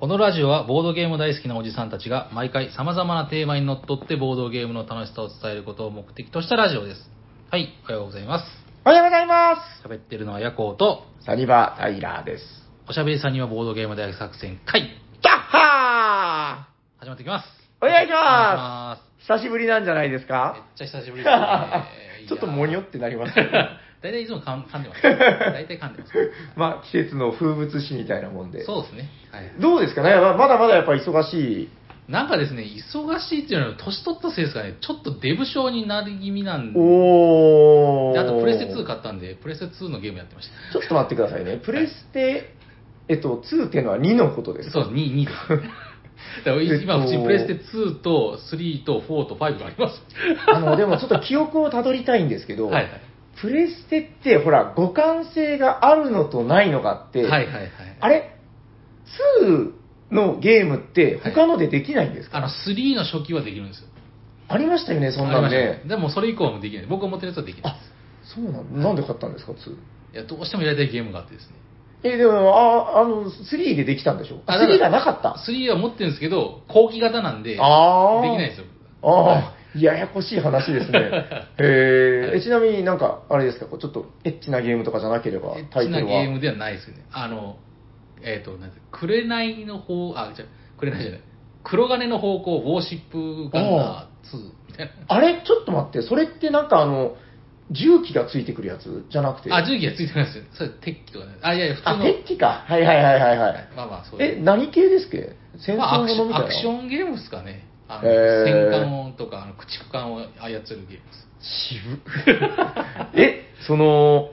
このラジオはボードゲーム大好きなおじさんたちが毎回様々なテーマにのっとってボードゲームの楽しさを伝えることを目的としたラジオです。はい、おはようございます。おはようございま喋ってるのはヤコウと、す。サニバタイラーです。おしゃべりさんにはボードゲーム大作戦会、キャッハ始まっていきます。ーお願いしお願ます久しぶりなんじゃないですいします。めかっちゃ久しぶりですね ちょっともにょってなりますいやー大体いつも噛ん噛んでます。大体噛んでます。まあ、季節の風物詩みたいなもんで。そうですね。はい。どうですかね？ままだまだやっぱ忙しい。なんかですね、忙しいっていうのは年取ったせいですかね、ちょっとデブ症になり気味なんで、おー。であとプレステ2買ったんで、プレステ2のゲームやってました。ちょっと待ってくださいね。プレステ、えっと、2っていうのは2のことですか？そうです、2、2です。だからえっと今、うちプレステ2と3と4と5があります。あの、でもちょっと記憶をたどりたいんですけど、はいはい。プレステって、ほら、互換性があるのとないのかって、はいはいはい。あれ ?2 のゲームって他のでできないんですか、あの、3の初期はできるんですよ。ありましたよね、そんなんありましたね。でもそれ以降はもうできない。僕が持ってるやつはできないあ、そうなんなんで買ったんですか、2。いや、どうしてもやりたいゲームがあってですね。え、でも、あ、あの、3でできたんでしょあ、だから3がなかった？3は持ってるんですけど、後期型なんで、できあーないんですよ。ああ、ややこしい話ですね。へえはいえちなみになんか、あれですか、ちょっとエッチなゲームとかじゃなければエ、ッチなタイトルは？ゲームではないですよね。あの、えっ、と、なんて、紅の方、あ、じゃ紅じゃない。黒金の方向、ウォーシップガンナー2みたいな。あれ？ちょっと待って、それってなんかあの、重機がついてくるやつじゃなくて？あ、重機がついてないですよ。それ、鉄器とかね。あ、いやいや、普通あ、の。鉄器か。はいはいはいはいはい。まあまあ、そう。え、何系ですっけ？戦まあ、争ものみたいな。アクションゲームですかね。あの、へー戦艦とか、あの駆逐艦を操るゲームです。渋 え、その、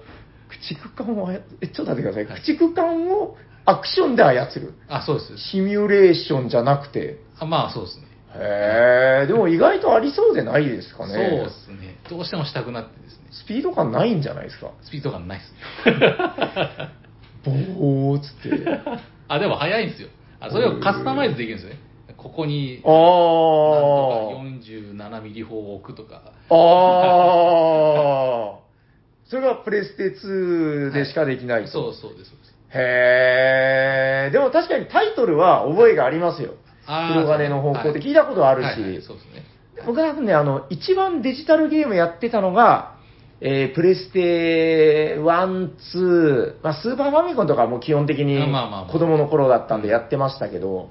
駆逐艦を操え、ちょっと待ってください。はい駆逐艦をアクションで操る？あ、そうです。シミュレーションじゃなくて？あまあ、そうですね。へえ、でも意外とありそうでないですかね。そうですね。どうしてもしたくなってですね。スピード感ないんじゃないですか？スピード感ないですね。ボーっつって。あ、でも早いんですよ。あそれをカスタマイズできるんですよね。ここに、あなんとか47ミリ砲を置くとか。あ。ああ。それがプレステ2でしかできないと。そうそうです、そうです。へえ。でも確かにタイトルは覚えがありますよ。黒金の方向って聞いたことあるし。はいはいそうですね。僕はね、あの、一番デジタルゲームやってたのが、えープレステ1、2、まあ、スーパーファミコンとかはもう基本的に子供の頃だったんでやってましたけど、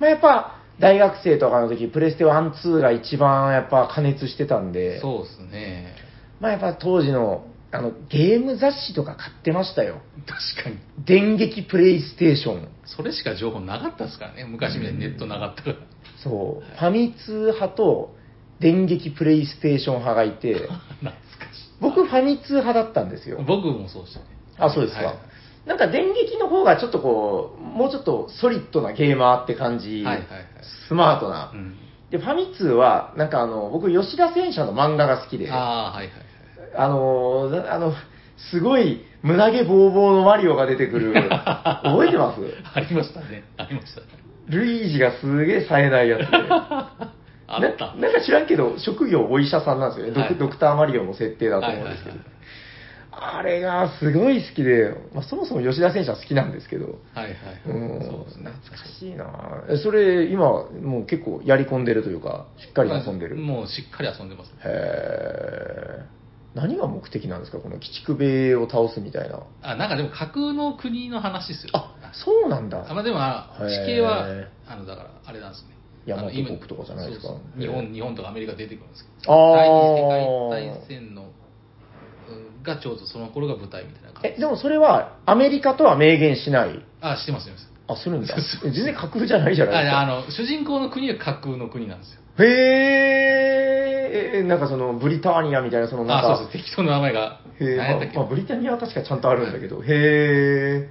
まあ、やっぱ大学生とかの時、プレステ1、2が一番やっぱ加熱してたんで、そうですね。まあやっぱ当時のあのゲーム雑誌とか買ってましたよ。確かに。電撃プレイステーション。それしか情報なかったですからね。昔みたいにネットなかったから。そう、ファミ通派と電撃プレイステーション派がいて、懐かしい。僕ファミ通派だったんですよ。僕もそうでしたね。あ、そうですか。はいなんか電撃の方がちょっとこう、もうちょっとソリッドなゲーマーって感じ、はいはいはいスマートな。うん。で、ファミ通は、なんかあの、僕吉田戦車の漫画が好きで、あああ、はいはいはい。のー、あの、すごい胸毛ボーボーのマリオが出てくる、覚えてます？ありましたね。ありましたね。ルイージがすげえ冴えないやつで。あった。ななんか知らんけど、職業お医者さんなんですよね。ドクはいドクターマリオの設定だと思うんですけど。はいはいはいあれがすごい好きで、まあ、そもそも吉田選手は好きなんですけど、はいはい。うん、そうですね。懐かしいなえそれ、今、もう結構やり込んでるというか、しっかり遊んでる？もうしっかり遊んでますね。へー何が目的なんですか？この鬼畜米を倒すみたいな。あ、なんかでも架空の国の話ですよ。あ、そうなんだ。あまあでも、地形は、あの、だから、あれなんですね。大和あの今国とかじゃないですか？そうそう日本、日本とかアメリカ出てくるんですけど。第二次世界大戦の、うんがちょうどその頃が舞台みたいな感じえ、でもそれはアメリカとは明言しない？あ、してます、してます。あ、するんだ。全然架空じゃないじゃないですか。ああの、主人公の国は架空の国なんですよ。へーえ、なんかそのブリターニアみたいな、そのなんか、あ、そうそう、適当な名前が。へー何やったっけ？まあ、ブリタニアは確かちゃんとあるんだけど、へえ。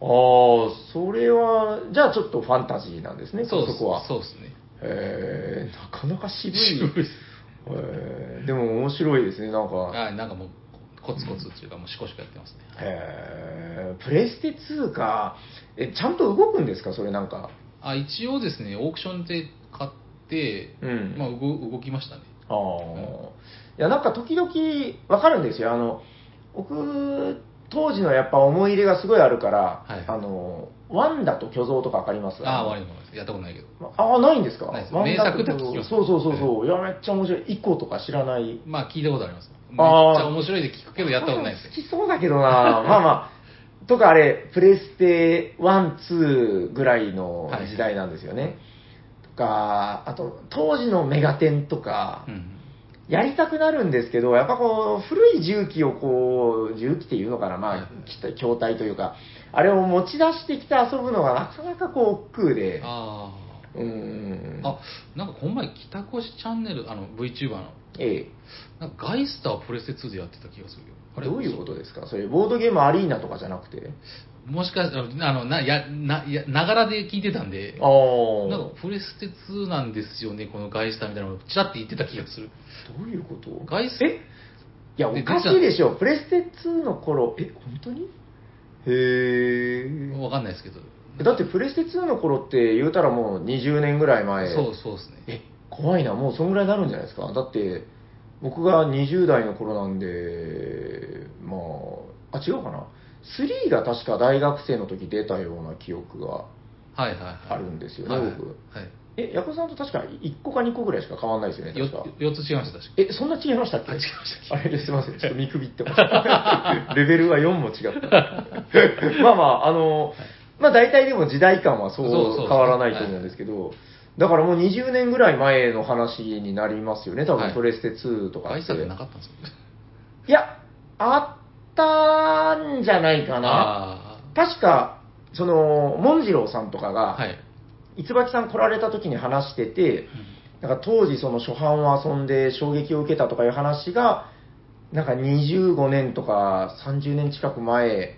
ああ、それは、じゃあちょっとファンタジーなんですね、そうそこは。そうですね。へえ、なかなか渋い。渋いですへーでも面白いですね、なんか。あなんかもう、コツコツっていうか、もうシコシコやってますね。へえ、プレステ2か。え、ちゃんと動くんですか、それなんか。あ、一応ですね、オークションで買って、うんまあ動、動きましたね。ああ、いや、なんか時々わかるんですよ。あの、僕、当時のやっぱ思い入れがすごいあるから、はいあの、ワンダと巨像とかわかります？ああ、悪いかもしれないやったことないけど。ああ、ないんですか？ないです名作って聞きますそうそうそうそう。いや、めっちゃ面白い。イコとか知らない。まあ、聞いたことあります。めっちゃ面白いで聞くけど、やったことないです好きそうだけどな まあまあ、とかあれ、プレステ1、2ぐらいの時代なんですよね。とか、あと、当時のメガテンとか、うん。やりたくなるんですけど、やっぱこう、古い重機をこう、重機っていうのかな、まはいあ、筐体というか、あれを持ち出してきて遊ぶのがなかなかこう、億劫で、あうーん。あ。あ、なんかこの前、北越チャンネル、あの、VTuber の、えなんかガイスターをプレステ2でやってた気がするよ。え。どういうことですか？それ、ボードゲームアリーナとかじゃなくて？もしかしたら、あの、な、や、な、や、ながらで聞いてたんで、ああ。なんかプレステ2なんですよね、このガイスターみたいなのをちらって言ってた気がする。どういうこと？ガイスえ？いや、おでかしいでしょ。プレステ2の頃、え、本当に？へえ。わかんないですけど。だってプレステ2の頃って言うたらもう20年ぐらい前。そうそうですね。え、怖いな。もうそんぐらいになるんじゃないですか？だって、僕が20代の頃なんで、まあ、あ、違うかな？3が確か大学生の時出たような記憶が。はいはいはい。あるんですよねはい僕はい。え、ヤコさんと確か1個か2個ぐらいしか変わんないですよね、よ確か。4つ違いました、確かえ、そんな違いましたっけ？あ違いましたあれすいません。ちょっと見くびってました。レベルが4も違った。まあまあ、あの、まあ大体でも時代感はそう変わらないと思うんですけど、だからもう20年ぐらい前の話になりますよね、多はい分プレステ2とかって。ガイスターってなかったんですよ。いや、あったんじゃないかな。あ確か、その、モンジローさんとかあ。が、はい。いつばきさん来られた時に話してて、なんか当時その初版を遊んで衝撃を受けたとかいう話が、なんか25年とか30年近く前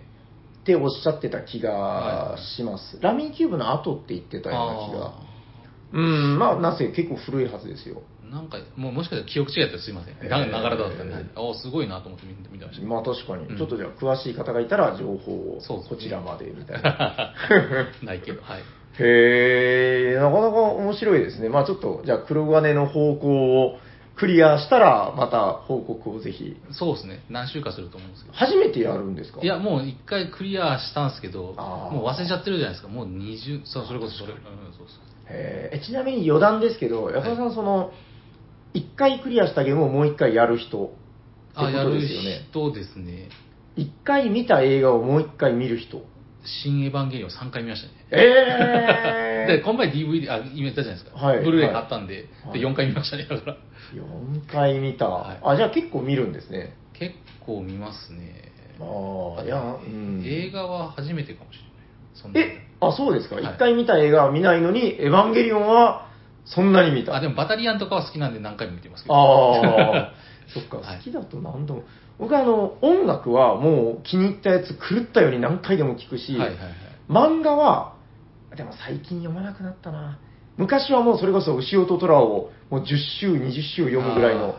っておっしゃってた気がします。ラミーキューブの後って言ってたような気が。あうん、まあ、なぜ結構古いはずですよ。ーなんか、もうもしかしたら記憶違いだったらすいません。なながらだったんで。ああ、すごいなと思って見てました。まあ確かに、うんちょっとじゃあ詳しい方がいたら情報をこちらまでみたいな。ないけど、はい。へえ、なかなか面白いですね。まあちょっと、じゃあ黒金の方向をクリアしたら、また報告をぜひ。そうですね。何週かすると思うんですけど。初めてやるんですか？いや、もう一回クリアしたんですけど、もう忘れちゃってるじゃないですか。もう20、そう、それこそそれ。うん、そうそう。へーえちなみに余談ですけど、矢沢さん、その、一回クリアしたゲームをもう一回やる人ってあ、やことるですよね。人ですね。一回見た映画をもう一回見る人。新エヴァンゲリオン3回見ましたね。え で、この前 DVD、あ、今言ったじゃないですか。はいブルーレイ買ったんで、はいで、4回見ましたね、だから。4回見た、はいあ、じゃあ結構見るんですね。結構見ますね。ああ、いや、うん。映画は初めてかもしれない。そんなえ、あ、そうですか。一、はい回見た映画は見ないのに、エヴァンゲリオンはそんなに見た？あ、でもバタリアンとかは好きなんで何回も見てますけど。ああ、そっか、はい好きだと何度も。僕はあの、音楽はもう気に入ったやつ狂ったように何回でも聞くし、はいはいはい。漫画は、でも最近読まなくなったな。昔はもうそれこそ牛尾と虎をもう10週、20週読むぐらいの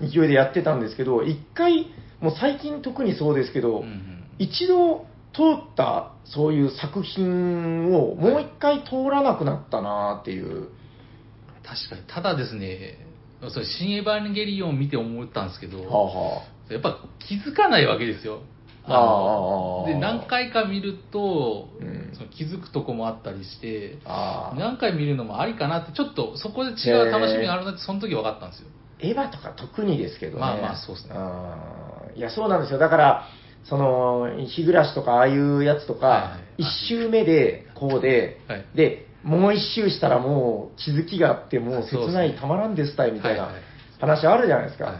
勢いでやってたんですけど、一回、もう最近特にそうですけど、うんうん一度通ったそういう作品をもう一回通らなくなったなっていう。確かに。ただですね、それ新エヴァンゲリオンを見て思ったんですけど、はあはやっぱ気づかないわけですよ。ああで、何回か見ると、うんその気づくとこもあったりして、あ。ああ。何回見るのもありかなって、ちょっとそこで違う楽しみがあるなって、その時分かったんですよ。エヴァとか特にですけどね。まあまあそうっすねうんいや、そうなんですよ。だから、その、日暮らしとか、ああいうやつとはいかはい、一周目で、こうで、はいで、もう一周したらもう気づきがあって、もう切ない、たまらんですたいみたいなはいはい話あるじゃないですか。はい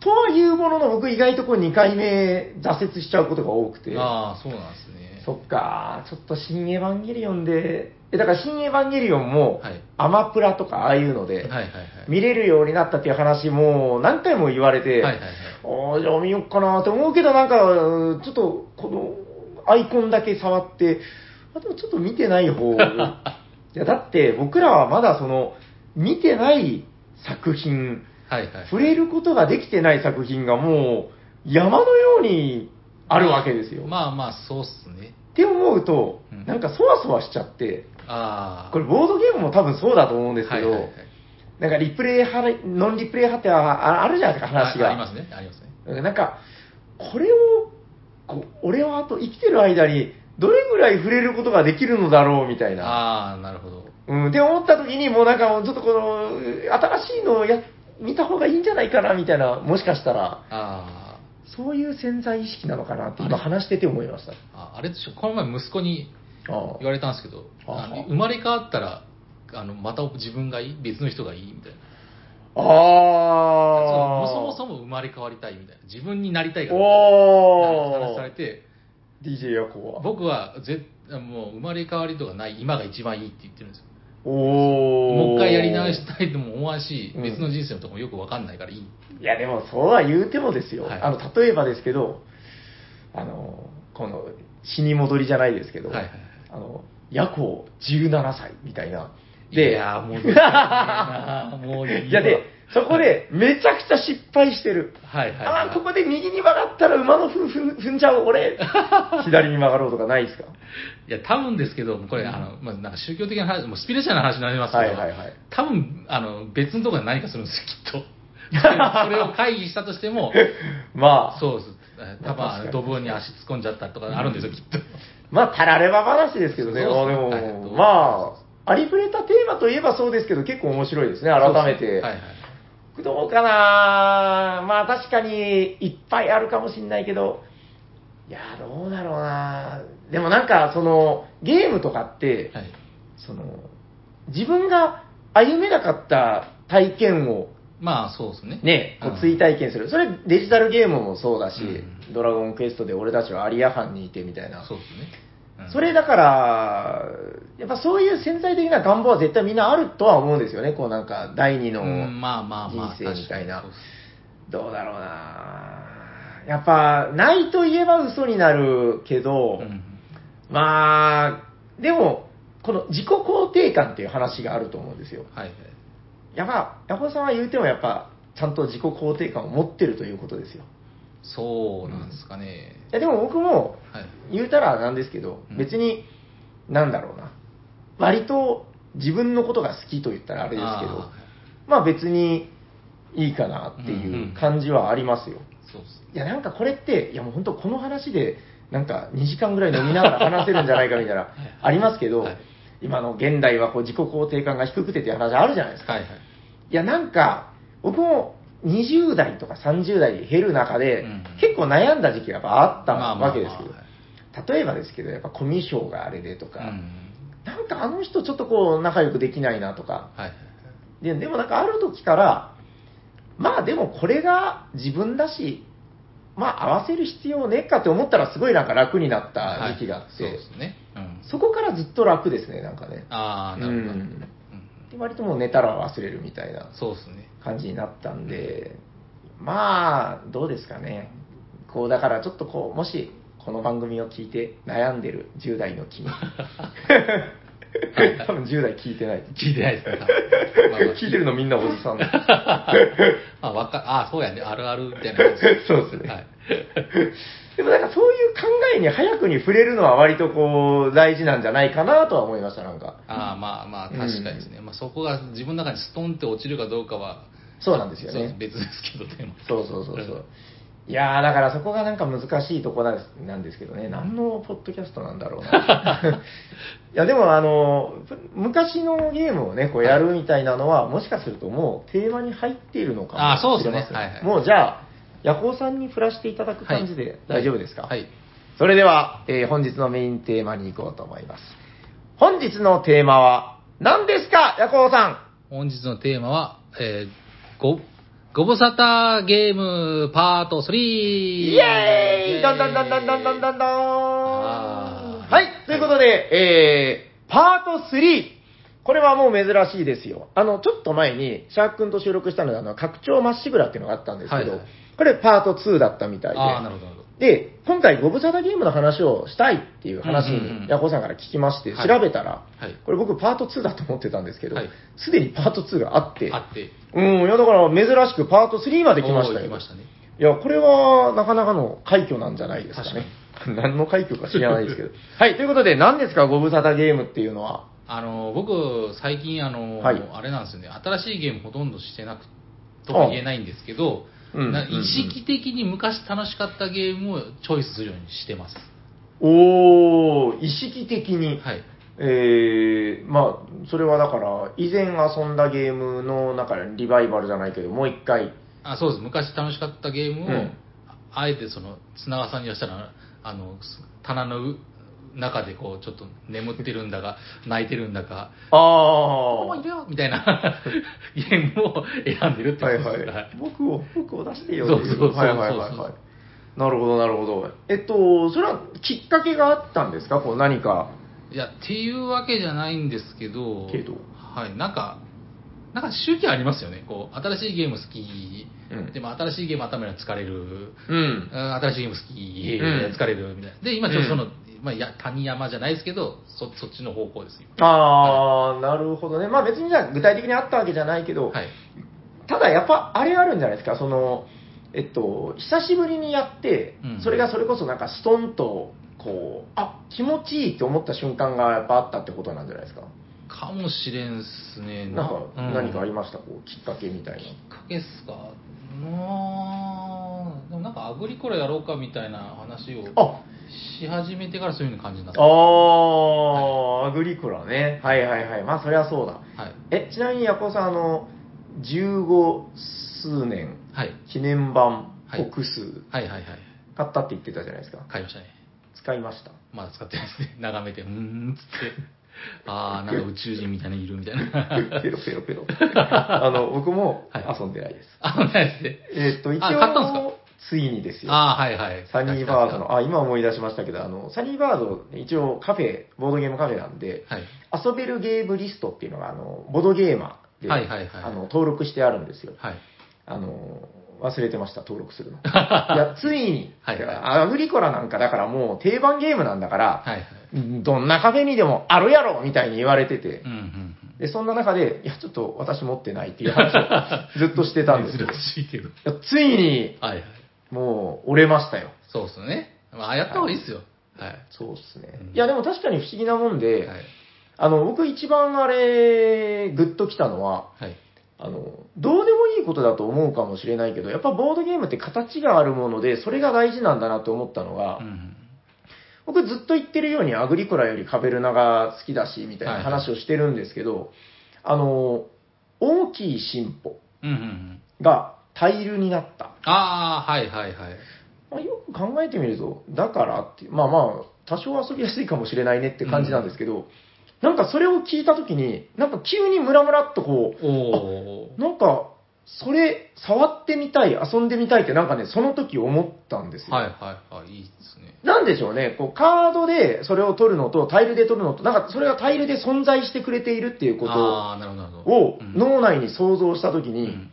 とはいうものの、僕意外とこう2回目挫折しちゃうことが多くて。ああ、そうなんですね。そっか、ちょっと新エヴァンゲリオンで、えだから新エヴァンゲリオンも、はいアマプラとかああいうので、はいはいはい。見れるようになったっていう話も何回も言われて、はいはいはいああ、じゃあ見よっかなと思うけど、なんか、ちょっと、この、アイコンだけ触って、あ、でもちょっと見てない方。いや、だって僕らはまだその、見てない作品、はいはい。触れることができてない作品がもう、山のようにあるわけですよ。まあまあ、そうっすね。って思うとうん、なんかそわそわしちゃって、ああ。これボードゲームも多分そうだと思うんですけど、はいはいはいなんかリプレイ派、ノンリプレイ派ってああるじゃないですか、話が。あありますね。ありますね。なんか、これを、こう俺はあと生きてる間にどれぐらい触れることができるのだろうみたいな。ああ、なるほど。うん、って思った時に、もうなんかもうちょっとこの、新しいのをや、見た方がいいんじゃないかな、みたいな、もしかしたら、あそういう潜在意識なのかなって今話してて思いました。ーあ、あれでしょ、この前息子にあ言われたんですけど、ああの生まれ変わったら、あの、また自分がいい別の人がいいみたいな。ああそもそも生まれ変わりたいみたいな。自分になりたいから。お話されーて、DJ ヤコは。僕はぜもう生まれ変わりとかない、今が一番いいって言ってるんですよ。おーもう一回やり直したいとも思わんし、うん別の人生のとこもよくわかんないからいい。いや、でもそうは言うてもですよ。はいあの、例えばですけど、あの、この、死に戻りじゃないですけど、はいはいあの、夜行17歳みたいな。いで、やーもうどうしようかなもういいわ いやで、そこでめちゃくちゃ失敗してる。はいはいはいああ、ここで右に曲がったら馬の踏踏踏んじゃう、俺。左に曲がろうとかないですか？いや、多分ですけど、これ、あの、まあ、なんか宗教的な話、もうスピリチュアルな話になりますけど、はいはいはい多分、あの、別のところで何かするんですよ、きっと。それを会議したとしても、まあ、そうです。え多分、ドブに足突っ込んじゃったとかあるんですよ、きっと。まあ、たられば話ですけどね。そうでも、はいまあ、ありふれたテーマといえばそうですけど、結構面白いですね、改めて。はいはい。どうかな？まあ確かにいっぱいあるかもしんないけど、いや、どうだろうなでもなんか、その、ゲームとかって、はい。その、自分が歩めなかった体験をまあ、そうですね。ね、こううん追体験する。それデジタルゲームもそうだし、うんドラゴンクエストで俺たちはアリア藩にいてみたいな。そうですね。うんそれだから、やっぱそういう潜在的な願望は絶対みんなあるとは思うんですよね。こうなんか第二のうんまあまあまあ、人生みたいなどうだろうなやっぱ、ないと言えば嘘になるけど、うんまあ、でも、この自己肯定感っていう話があると思うんですよ。はいはい。やっぱ、ヤコさんは言うてもやっぱ、ちゃんと自己肯定感を持ってるということですよ。そうなんですかね。いやでも僕も、はい。言うたらなんですけどうん、別に、なんだろうな。割と自分のことが好きと言ったらあれですけどあ、まあ別にいいかなっていう感じはありますよ。ーそうっす。いや、なんかこれって、いやもう本当この話で、なんか2時間ぐらい飲みながら話せるんじゃないかみたいな、ありますけどはい、今の現代はこう自己肯定感が低くてっていう話あるじゃないですか。はいはい。いや、なんか、僕も20代とか30代で減る中で、うん結構悩んだ時期がやっぱあったわけですけど、はい例えばですけど、やっぱコミュ障があれでとか、うんなんかあの人ちょっとこう仲良くできないなとか。ででもなんかある時から、まあでもこれが自分だし、まあ合わせる必要ねえかって思ったらすごいなんか楽になった時期があって、はいそうですね。うん。そこからずっと楽ですね、なんかね。ああ、なるほど。で割ともう寝たら忘れるみたいなそうですね。感じになったんで、まあ、どうですかね。こう、だからちょっとこう、もし、この番組を聞いて悩んでる10代の君。多分10代聞いてない。聞いてないですね。まあまあ聞いてるのみんなおじさんだ。まあ、わか、あそうやね。あるあるみたいな感じ。そうですねはい。でもなんかそういう考えに早くに触れるのは割とこう、大事なんじゃないかなとは思いました、なんか。ああ、まあまあ、確かにですね。まあ、そこが自分の中にストンって落ちるかどうかは、そうなんですよね。別ですけど、でも。そうそうそうそう。いやー、だからそこがなんか難しいとこなんですなんですけどね、何のポッドキャストなんだろうな。いや、でもあの、昔のゲームをね、こうやるみたいなのは、もしかするともうテーマに入っているのかもしれません。あそうですねはいはいもうじゃあ、ヤホーさんに振らしていただく感じで大丈夫ですか？はい。それでは、えー本日のメインテーマに行こうと思います。本日のテーマは何ですか、ヤコウさん。本日のテーマは、えー、ご、ご無沙汰ゲームパート3イイエーイどんどんどんどんどんどんどんどんはい、ということで、えー、パート3。これはもう珍しいですよ。あの、ちょっと前に、シャーク君と収録したので、あの、拡張まっしぐらっていうのがあったんですけど、はいはいこれパート2だったみたいで。ああ、なるほど。で、今回ご無沙汰ゲームの話をしたいっていう話に、ヤコさんから聞きまして、はい調べたら、はいこれ僕パート2だと思ってたんですけどはい、すで、にパート2があって、あって。うん、いやだから珍しくパート3まで来ましたよ。いや、これはなかなかの快挙なんじゃないですかね。何の快挙か知らないですけど。はい、ということで何ですか、ご無沙汰ゲームっていうのは？あの、僕、最近、あの、はいあれなんですよね、新しいゲームほとんどしてなくとは言えないんですけど、うんうんうんな意識的に昔楽しかったゲームをチョイスするようにしてます。おー、意識的に。はい。えー、まあ、それはだから、以前遊んだゲームの中でリバイバルじゃないけど、もう一回。あそうです。昔楽しかったゲームを、うんあえてその、綱川さんにはしたら、あの、棚のう中でこう、ちょっと眠ってるんだか、泣いてるんだか、あもういー。るよみたいな ゲームを選んでるってこはいとです。はい。僕を、僕を出してよそうそうそうそうはいはいはいはい。なるほど、なるほど。えっと、それはきっかけがあったんですか？こう何か。いや、っていうわけじゃないんですけど、けどはい、なんか、なんか周期ありますよね。こう、新しいゲーム好き、うんでも新しいゲーム頭には疲れる、うん。うん新しいゲーム好き、うん疲れるみたいな。で、今ちょっとその、まあ、や谷山じゃないですけど、そそっちの方向です、今。あー、なるほどね。まあ別にじゃあ具体的にあったわけじゃないけど、はい。ただやっぱあれあるんじゃないですか、その、えっと、久しぶりにやってうん、それがそれこそなんかストンと、こう、あ、気持ちいいって思った瞬間がやっぱあったってことなんじゃないですか？かもしれんっすね。なんかうん何かありました、こう、きっかけみたいきっかけっすかまあ、でもなんかアグリコラやろうかみたいな話をな。あ、し始めてからそういうの感じになった。あー、アグリコラね。はいはいはい。まあそりゃそうだ。はい。え、ちなみにヤコウさん、あの、15数年はい。記念版はい国数はいはいはい。買ったって言ってたじゃないですか。買いましたね。使いました？まだ使ってないですね。眺めて、うーんっつって。ああ、なんか宇宙人みたいなのいるみたいな。ペロペロペロ。あの、僕も はい遊んでないです。あ、ないですね。えっと、一あ買ったんです応、ついにですよ。ああ、はいはい。サニーバードの、あ、今思い出しましたけど、あの、サニーバード、一応カフェ、ボードゲームカフェなんで、はい。遊べるゲームリストっていうのが、あの、ボードゲーマーで、はいはいはいあの、登録してあるんですよ。はい。あの、忘れてました、登録するの。いや、ついに、はいはいアグリコラなんかだからもう定番ゲームなんだから、はいはい。どんなカフェにでもあるやろみたいに言われててう、んうんで、そんな中で、いや、ちょっと私持ってないっていう話をずっとしてたんですけど、い 珍しいけど。やついに、はいはい。もう、折れましたよ。そうっすね。まあ、やった方がいいっすよ。はい。そうですねうん。いや、でも確かに不思議なもんで、はい。あの、僕一番あれ、グッときたのは、はい。あの、どうでもいいことだと思うかもしれないけど、やっぱボードゲームって形があるもので、それが大事なんだなと思ったのが、うん。僕ずっと言ってるようにアグリコラよりカベルナが好きだし、みたいな話をしてるんですけど、あの、大きい進歩うんうんうん。がタイルになった。ああ、はいはいはい。まあ、よく考えてみると、だからってまあまあ、多少遊びやすいかもしれないねって感じなんですけど、なんかそれを聞いたときに、なんか急にムラムラっとこう。なんか、それ、触ってみたい、遊んでみたいってなんかね、その時思ったんですよ。はいはいはい。いいですね。なんでしょうね、こう、カードでそれを取るのと、タイルで取るのと、なんかそれがタイルで存在してくれているっていうこと。をうん脳内に想像した時に、うん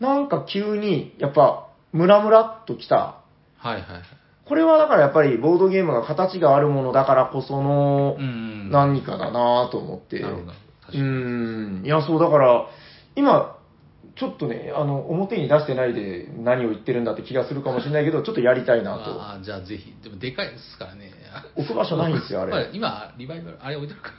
なんか急に、やっぱ、ムラムラっときた。はいはいはい。これはだからやっぱりボードゲームが形があるものだからこそのうん。何かだなと思って。なるほど。確かうに。ん。いや、そう、だから、今、ちょっとね、あの、表に出してないで何を言ってるんだって気がするかもしれないけど、ちょっとやりたいなと。ああ、じゃあぜひ。でもでかいですからね。置く場所ないんですよ、あれ。今、リバイバル、あれ置いてるか。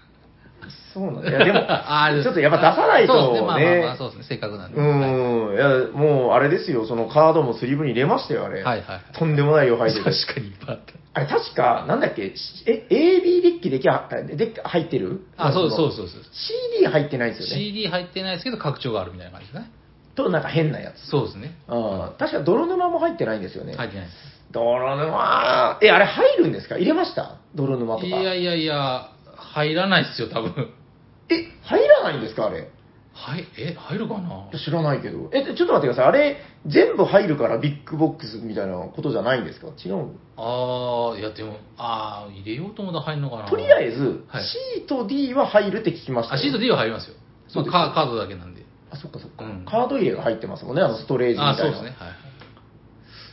そうなんだ。いや、でも、あーちょっとやっぱ出さないとそうですね。まあまあまあ、ね。そうですね。せっかくなんで。うはいん。いや、もう、あれですよ、そのカードもスリーブに入れましたよ、あれ。はいはい。とんでもない量入って確て。かにいっぱいあった。あれ、確か、なんだっけ、え、AB デッキできゃ、で入ってる？あ、そうそうう。そうそう。CD 入ってないんですよね。CD 入ってないですけど、拡張があるみたいな感じですね。と、なんか変なやつ。そうですね。うん。確か泥沼も入ってないんですよね。入ってないです。泥沼、え、あれ入るんですか？入れました？泥沼とか。いやいやいや、入らないっすよ、多分。え、入らないんですかあれ？はい、え、入るかな？知らないけど。え、ちょっと待ってください。あれ、全部入るからビッグボックスみたいなことじゃないんですか？違うああ、いやでも、ああ、入れようと思ったら入るのかなとりあえず、はい C と D は入るって聞きましたあ、よ。シート D は入りますよ。そうですまあカカードだけなんで。あ、そっかそっか、うんカード入れが入ってますもんね、あのストレージみたいな。あそうですね。はい。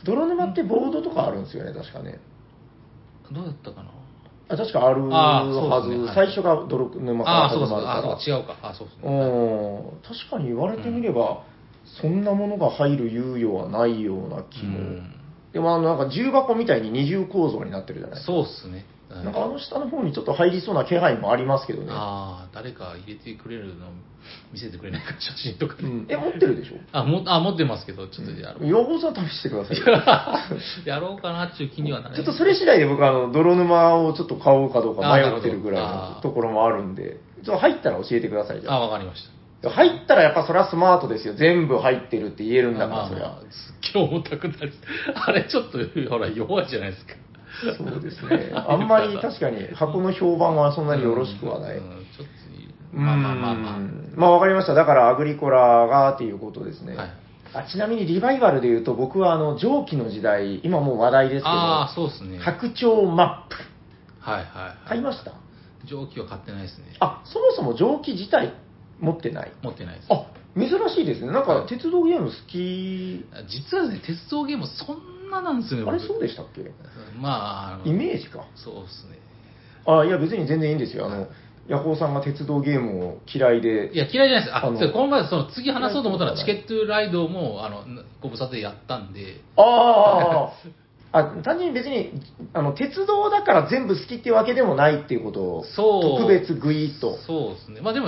泥沼ってボードとかあるんですよね、確かね。どうだったかな？あ確かあるあはず、そうですねはい最初が泥沼からああ、そうそう、始まるから。あそう違うか。あそうですね。うん確かに言われてみれば、そんなものが入る猶予はないような気も。うんでもあのなんか重箱みたいに二重構造になってるじゃないですか。そうっすね。うんなんかあの下の方にちょっと入りそうな気配もありますけどね。ああ、誰か入れてくれるの見せてくれないか、写真とかね。うん、え、持ってるでしょ？あもあ、持ってますけど、ちょっとやろう。養蜂さん試してくださいよ。やろうかなっていう気にはならないちょっとそれ次第で僕あの、泥沼をちょっと買おうかどうか迷ってるぐらいのところもあるんで、ちょっと入ったら教えてください、じゃあ、あ。わかりました。入ったらやっぱそれはスマートですよ。全部入ってるって言えるんだから、そりゃまあま。あ、すっげえ重たくなり、あれちょっと、ほら、弱いじゃないですか。そうですね。あんまり確かに箱の評判はそんなによろしくはない。うんちょっと、まあまあまあまあ。うんまあわかりました。だからアグリコラがっていうことですね。はいあちなみにリバイバルで言うと僕はあの蒸気の時代、今もう話題ですけど、ああ、そうですね。はい白鳥マップ。はい。買いました？蒸気は買ってないですね。あ、そもそも蒸気自体持ってない？持ってないです。あ、珍しいですね。なんか鉄道ゲーム好き、実はね、鉄道ゲームそんななんですよね、僕あれそうでしたっけ？まあ、イメージか。そうですね。あ、いや別に全然いいんですよ。あの、ヤホーさんが鉄道ゲームを嫌いで。いや、嫌いじゃないです。あ、あのこの前、その次話そうと思ったら、チケットライドも、あの、ご無沙汰でやったんで、ああ、あ、単純に別に、あの、鉄道だから全部好きっていうわけでもないっていうことを、そう特別グイッと。そうですね。まあでも、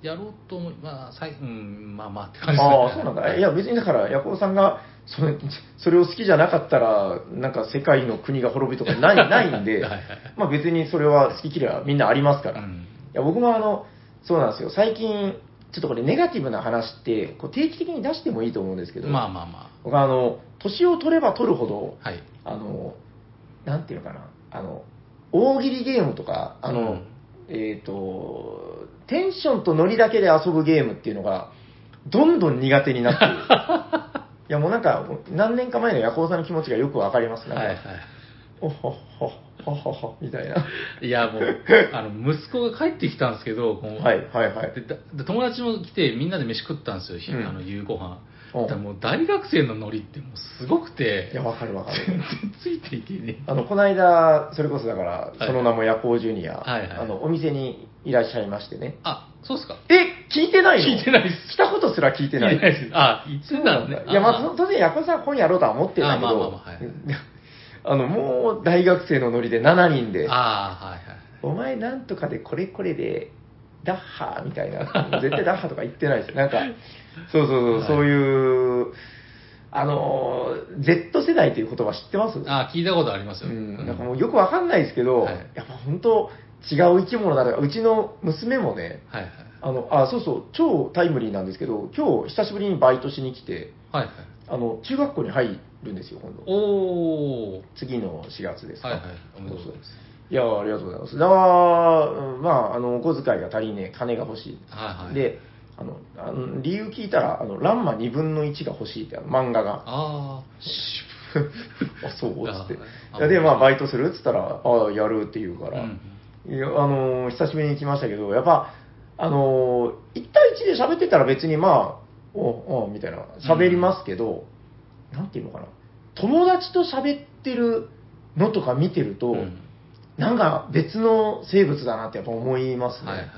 やろうと思い、まあ、さいうん、まあまあって感じですね。ああ、そうなんだ。いや、別にだから、ヤコウさんが、それ、それを好きじゃなかったら、なんか世界の国が滅びとかない、ないんではいはい、まあ別にそれは好き嫌いはみんなありますから。いうんや、僕もあの、そうなんですよ。最近、ちょっとこれネガティブな話って、こう定期的に出してもいいと思うんですけど、まあまあま僕はあの、年を取れば取るほど、あ。はい。あの、なんていうのかな、あの、大喜利ゲームとか、あの、うんえっ、と、テンションとノリだけで遊ぶゲームっていうのが、どんどん苦手になっている。いやもうなんか、何年か前のヤコウさんの気持ちがよくわかります。なんか、はいおほほほほほみたいな。い。や、もう、あの、息子が帰ってきたんですけど、はいはいはい。で友達も来てみんなで飯食ったんですよ、うんあの夕ご飯だもう大学生のノリってもうすごくていや、わかるわかる。全然ついていけねえあの、この間、それこそだから、その名もヤコウジュニア、はいはいあの、お店にいらっしゃいましてね。あそうっすか？え、聞いてないの？聞いてないです。来たことすら聞いてない。聞いてないです。あ言ってそうたねなんだ。いや、まあ、当然、ヤコウさん本やろうとは思ってたけど、あまあまあまあはい あの、もう大学生のノリで7人で、ああはいはい。お前なんとかでこれこれで、ダッハーみたいな、絶対ダッハーとか言ってないです。よ。なんか、そうそうそう、はい。そういう、あの、Z 世代という言葉知ってます？あ聞いたことありますよ、うん、なんかもうよくわかんないですけど、はい。やっぱ本当違う生き物だから、うちの娘もね、はいはい。あの、あ、そうそう、超タイムリーなんですけど、今日久しぶりにバイトしに来て、はいはい。あの、中学校に入るんですよ、今度。おお次の4月ですか。はいはい。おめでとうございますいや、ありがとうございます。だまあ、あの、お小遣いが足りねえ、金が欲しい。はいはい。で、あの、あの理由聞いたら、あの、ランマ2分の1が欲しいって、あの漫画が。あ あ、そう？つって。あ。いやで、まあ、バイトする？っつったら、ああ、やるって言うから、うんあのー久しぶりに来ましたけど、やっぱ、あのー、1対1で喋ってたら別にまあ、お、お、みたいな、喋りますけど、なんていうのかな、友達と喋ってるのとか見てると、うん。なんか別の生物だなってやっぱ思いますね。はいはい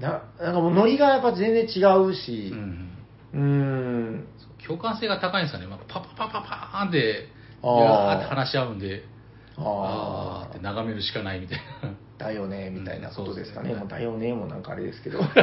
ななんかもうノリがやっぱ全然違うしう、んう共感性が高いんですよね、まあ、パパパパパーンってあー。って話し合うんでああーって眺めるしかないみたいなだよね、みたいなことですかね。うんそうもうだよね、もうなんかあれですけど。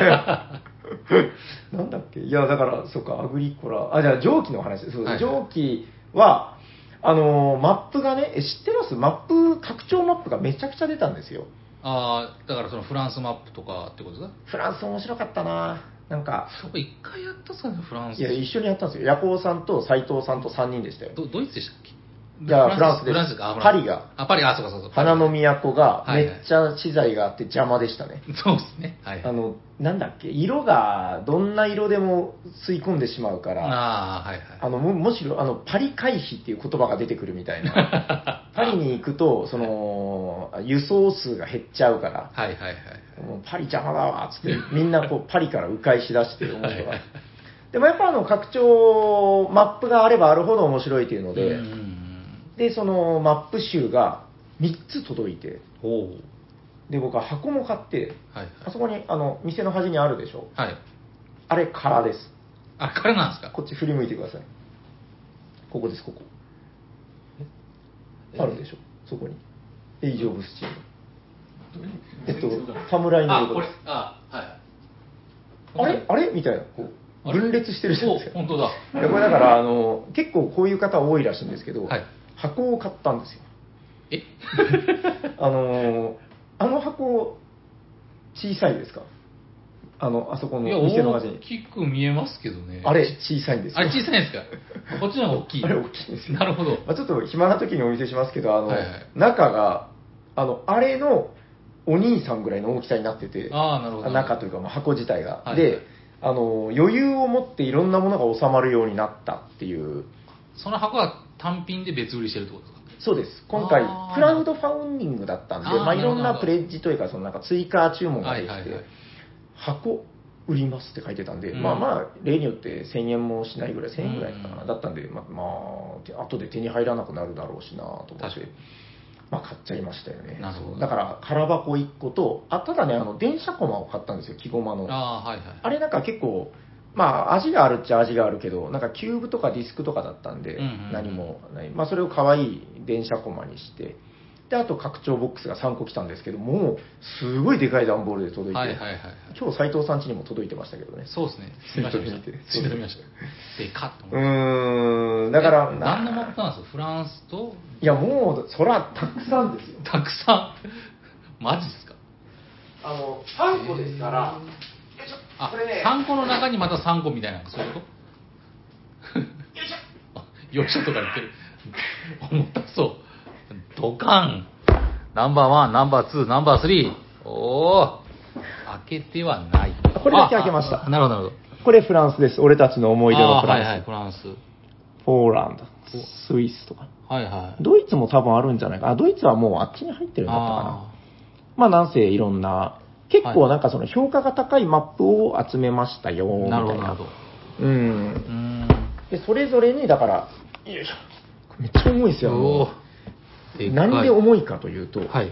なんだっけ？いや、だから、そうか、アグリコラ。あ、じゃあ、蒸気の話です。そうはいはい蒸気は、あのーマップがね、え知ってます？マップ、拡張マップがめちゃくちゃ出たんですよ。ああだからそのフランスマップとかってことですかフランス面白かったななんか、そこ一回やったっすかねフランスいや、一緒にやったんですよ。ヤコウさんと斎藤さんと3人でしたよ。どドイツでしたっけ？いやフランスです。フランスか。パリが。あパリ。あそうかそうそう花の都がめっちゃ資材があって邪魔でしたね。そうですね。はいあの、なんだっけ、色がどんな色でも吸い込んでしまうから、ああはいはい。あのむむしろあのパリ回避っていう言葉が出てくるみたいな、パリに行くとその輸送数が減っちゃうから、はいはいはい。もうパリ邪魔だわっつって、みんなこうパリから迂回しだして面白いでもやっぱあの拡張マップがあればあるほど面白いっていうので、うんでそのマップ集が3つ届いて、おおで僕は箱も買って、はいあそこにあの店の端にあるでしょ、はいはいあれ空です。あ彼なんですか？こっち振り向いてください。ここです、ここ。あるでしょ、そこに。エイジ・オブ・スチーム。え？っと、侍のあ、横です。、あ、はい。あれ？あれ？みたいな、こう、あれ？分裂してるじゃないですか。お本当だ。いやこれだから、あの、結構こういう方多いらしいんですけど、はい箱を買ったんですよ。え？あの、あの箱、小さいですか？あの、あそこのいや、店の端に。大きく見えますけどね。あれ、小さいんですよ。あれ小さいんですか？こっちの方が大きい。あれ大きいんですよ。なるほど。まあ、ちょっと暇な時にお見せしますけど、あの、はいはい中が、あの、あれのお兄さんぐらいの大きさになってて、ああ、なるほど。中というか、まあ、箱自体が。はいはいで、あの、余裕を持っていろんなものが収まるようになったっていう、その箱は単品で別売りしてるってことですか？そうです。今回クラウドファウンディングだったんで、あーまあ、いろんなプレッジというか、そのなんか追加注文ができて、はいはいはい。箱売りますって書いてたんで、うん。まあまあ、例によって1000円もしないぐらい、1000円ぐらいかな、うん。だったんで、まあ、まあ、て後で手に入らなくなるだろうしなと思って確かに、まあ、買っちゃいましたよね。なるほど。だから、空箱1個と、あただね、あの電車コマを買ったんですよ、木駒の。ああ、はいはい。あれなんか結構、まあ、味があるっちゃ味があるけど、なんかキューブとかディスクとかだったんで、うんうんうん何もない。まあ、それを可愛い電車コマにして、で、あと拡張ボックスが3個来たんですけど、もう、すごいでかい段ボールで届いて、はいはいはいはい。今日斉藤さん家にも届いてましたけどね。そうですね。見ました見てツイート見ました。でかっとう思って。ーん、だから、え何のマップなんですか？フランスと、いや、もう、そら、たくさんですよ。たくさん？マジっすか？あの、3個ですから、あ、これね、3個の中にまた3個みたいな、そういうこと？あよいしょとか言ってる。重たそう。ドカン。ナンバーワン、ナンバーツー、ナンバースリー。おー。開けてはない。これだけ開けましたなるほど、なるほど。これフランスです。俺たちの思い出のフランス。はいはい、フランス。ポーランド、スイスとか。はいはい。ドイツも多分あるんじゃないか。あ、ドイツはもうあっちに入ってるんだったかな。あまあなんせいろんな、結構はいなんかその評価が高いマップを集めましたよ、みたいな。ーなるほど。うんう。ーん。で、それぞれに、だから、よいしょ。めっちゃ重いですよ。あのおーでかい何で重いかというと、はい。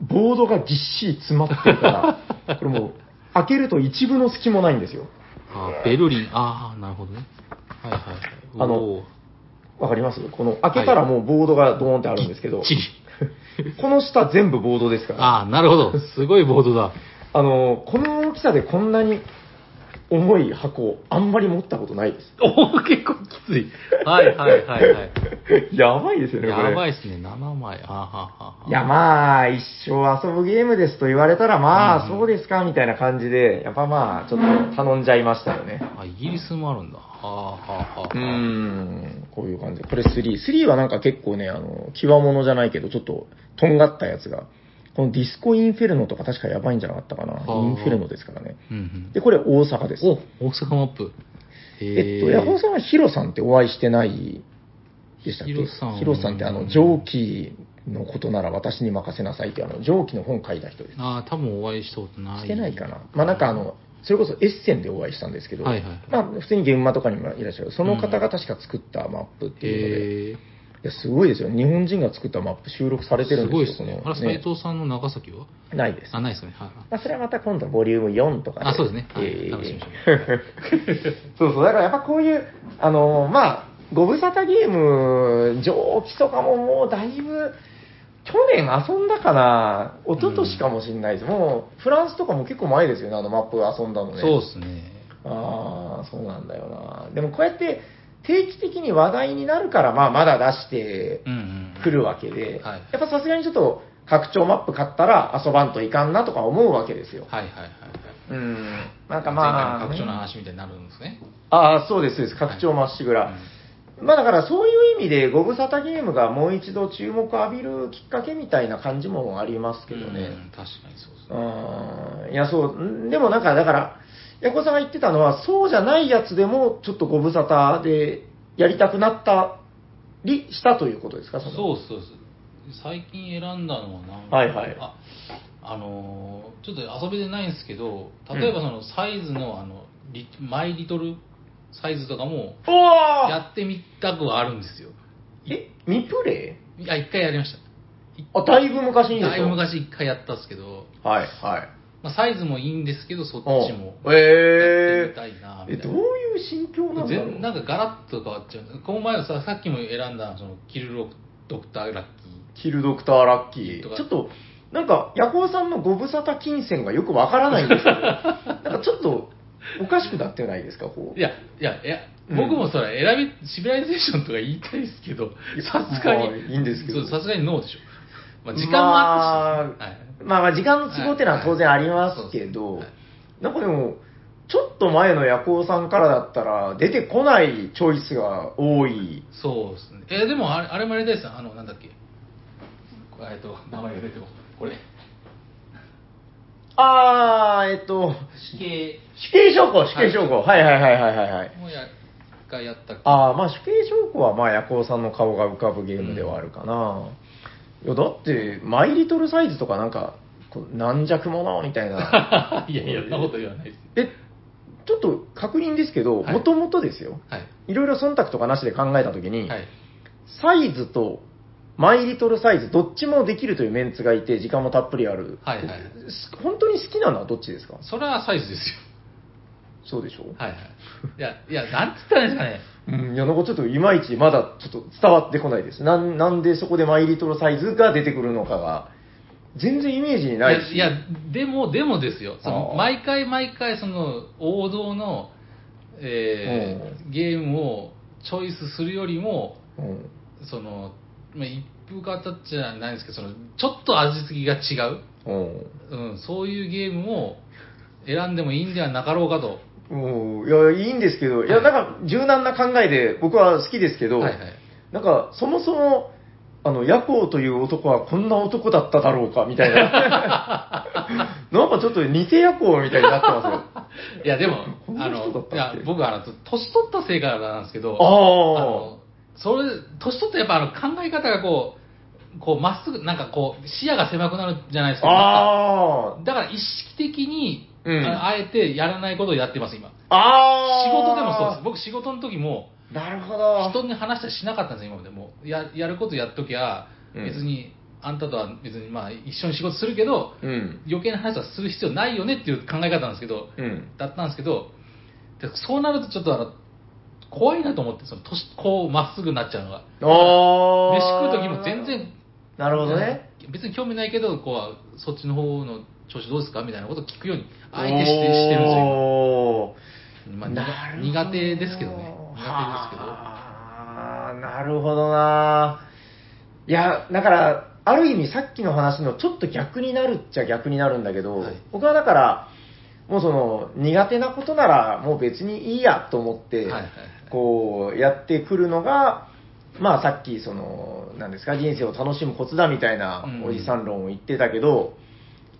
ボードがぎっしり詰まってるから、これもう、開けると一部の隙もないんですよ。あベルリン、ああ、なるほどね。はいはいはい。あのわかります？この、開けたらもうボードがドーンってあるんですけど、きっちり。この下全部ボードですから。ああ、なるほど。すごいボードだ。あの、この大きさでこんなに重い箱、あんまり持ったことないです。おお、結構きつい。はいはいはいはい。やばいですよね、これ。やばいっすね、7枚。あはははいや、まあ、一生遊ぶゲームですと言われたら、まあ、うんそうですか、みたいな感じで、やっぱまあ、ちょっと頼んじゃいましたよね。あ、イギリスもあるんだ。はあはあはあ。うーん、こういう感じで。これ3。3はなんか結構ね、あの、際物じゃないけど、ちょっと、とんがったやつが。このディスコインフェルノとか確かやばいんじゃなかったかな。はあインフェルノですからね。うんうん。で、これ大阪です。お、大阪マップ。へえっと、ヤホーさんはヒロさんってお会いしてないでしたっけ？ヒロさんヒロさんってあの、蒸気のことなら私に任せなさいってあの、蒸気の本書いた人です。ああ、多分お会いしたことない。してないかな。まあなんかあの、それこそエッセンでお会いしたんですけど、はいはいまあ普通に現場とかにもいらっしゃる。その方が確か作ったマップっていうので。いやすごいですよ。日本人が作ったマップ収録されてるんですよ。すごいですね。あれ、斎藤さんの長崎は？ないです。あ、ないですね。はいはい。まあ、それはまた今度ボリューム4とかあそうですねはいえー楽しみ そうそう、だからやっぱこういう、あのまあ、ご無沙汰ゲーム、蒸気とかももうだいぶ、去年遊んだかな一昨年かもしれないです。もう、フランスとかも結構前ですよね、あのマップ遊んだのね。そうですね。ああ、そうなんだよな。でもこうやって定期的に話題になるから、まあまだ出してうんうん。くるわけで、はいやっぱさすがにちょっと拡張マップ買ったら遊ばんといかんなとか思うわけですよ。はいはいはいはい。うん。なんかまあ、前回の拡張の話みたいになるんですね。ああ、そうです、そうです。拡張まっしぐら。まあだからそういう意味で、ご無沙汰ゲームがもう一度注目を浴びるきっかけみたいな感じもありますけどね。うん確かにそうですね。うんいや、そう。んでもなんか、だから、ヤコさんが言ってたのは、そうじゃないやつでも、ちょっとご無沙汰でやりたくなったりしたということですか、そうそうです。最近選んだのはなんか、はいはいああのーちょっと遊べてないんですけど、例えばそのサイズの、あの、リマイリトルサイズとかも、やってみたくはあるんですよ。え、未プレイ？いや、一回やりました。あ、だいぶ昔にだいぶ昔一回やったんですけど、はい、はい。まあ、サイズもいいんですけど、そっちもおやってえみたいな、え、みたいな。どういう心境なんだろう全なんかガラッと変わっちゃう。この前はささっきも選んだそのキルロドクターラッキーキルドクターラッキー。ちょっと、なんか、ヤコウさんのご無沙汰金銭がよくわからないんですけど、なんかちょっと、おかしくなってないですか、こう。いや、いや、いや、うん僕もそれ選び、シビライゼーションとか言いたいですけど、さすがまあに、いいんですけどさすがにノーでしょ。まあ、時間もあったし、はいまあまあ時間の都合っていうのは当然ありますけど、はいはいなんかでも、ちょっと前のヤコウさんからだったら、出てこないチョイスが多い。そうですね。え、でもあれ、あれもやりたいですよあの、なんだっけ。これえっと、名前が出ても、これ。あー、えっと、死刑死刑証拠、死刑証拠。はいはいはいはいはいはい。もや、がやったあー、まあ死刑証拠はまあヤコウさんの顔が浮かぶゲームではあるかな。いや、だって、マイリトルサイズとかなんか、こう軟弱者みたいな。いやいや、そんなこと言わないです。え、ちょっと確認ですけど、はいもともとですよ。はい。いろいろ忖度とかなしで考えたときに、はい。サイズとマイリトルサイズ、どっちもできるというメンツがいて、時間もたっぷりある。はいはいす本当に好きなのはどっちですか？それはサイズですよ。そうでしょ？はいはい。いや、いや、なんつったらいいんですかね。うん、いや、なんかちょっといまいちまだちょっと伝わってこないです。なんなんでそこでマイリトルサイズが出てくるのかが、全然イメージにないし。いや、いやでも、でもですよ。その毎回毎回、その、王道の、えーゲームをチョイスするよりも、うんその、まあ、一風型じゃないんですけど、その、ちょっと味付きが違う。うんうん、そういうゲームを選んでもいいんではなかろうかと。うん、いや、いいんですけど、いや、はいなんか柔軟な考えで僕は好きですけど、はいはい。なんか、そもそも、あの、ヤコウという男はこんな男だっただろうか、みたいな。なんかちょっと偽ヤコウみたいになってますよ。いや、でも、あのいや、僕、あの、年取ったせいからなんですけど、ああの、それ、年取ったやっぱあの考え方がこう、こう、まっすぐ、なんかこう、視野が狭くなるじゃないですか。あだから意識的に、うんああえてやらないことをやってます、今。あ。仕事でもそうです。僕仕事の時も、なるほど。人に話したりしなかったんですよ、今までもう。ややることやっときゃ、うん別に、あんたとは別に、まあ、一緒に仕事するけど、うん。余計な話はする必要ないよねっていう考え方なんですけど、うん。だったんですけど、でそうなるとちょっとあの、怖いなと思って、その年こう、まっすぐになっちゃうのが。ああ。飯食う時も全然、なるほどね。別に興味ないけど、こう、そっちの方の調子どうですか？みたいなことを聞くように、あえてしてしてるんですよ。まあ、苦苦手ですけどね。苦手ですけど。はあなるほどな。いや、だから、ある意味さっきの話のちょっと逆になるっちゃ逆になるんだけど、はい僕はだから、もうその、苦手なことならもう別にいいやと思って、こう、やってくるのが、まあさっきその、なんですか、人生を楽しむコツだみたいなうんおじさん論を言ってたけど、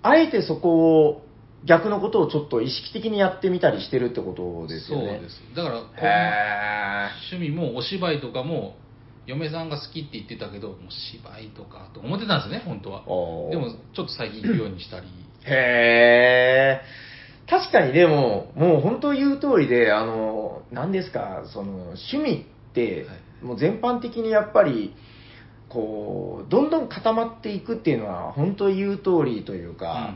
あえてそこを、逆のことをちょっと意識的にやってみたりしてるってことですよね。そうです。だから、こうへ趣味もお芝居とかも、嫁さんが好きって言ってたけど、もう芝居とかと思ってたんですね、本当は。でも、ちょっと最近行くようにしたり。ーへー確かにでも、もう本当言う通りで、あの、何ですか、その、趣味ってはい、もう全般的にやっぱり、こう、どんどん固まっていくっていうのは、本当言う通りというか、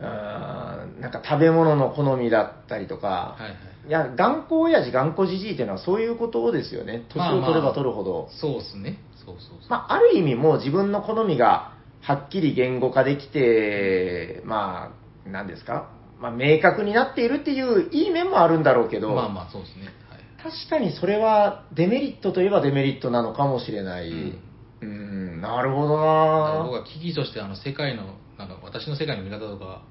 あーなんか食べ物の好みだったりとか、はいはい。いや、頑固親父、頑固じじいっていうのはそういうことですよね。年を取れば取るほど。そうですね。そうそうそう。まあ、ある意味もう自分の好みがはっきり言語化できて、まあ、何ですか、まあ、明確になっているっていういい面もあるんだろうけど、まあまあ、そうですね。はい。確かにそれはデメリットといえばデメリットなのかもしれない。うんうん、なるほどだから僕なは危機としてあの世界のなんか私の世界の見方とか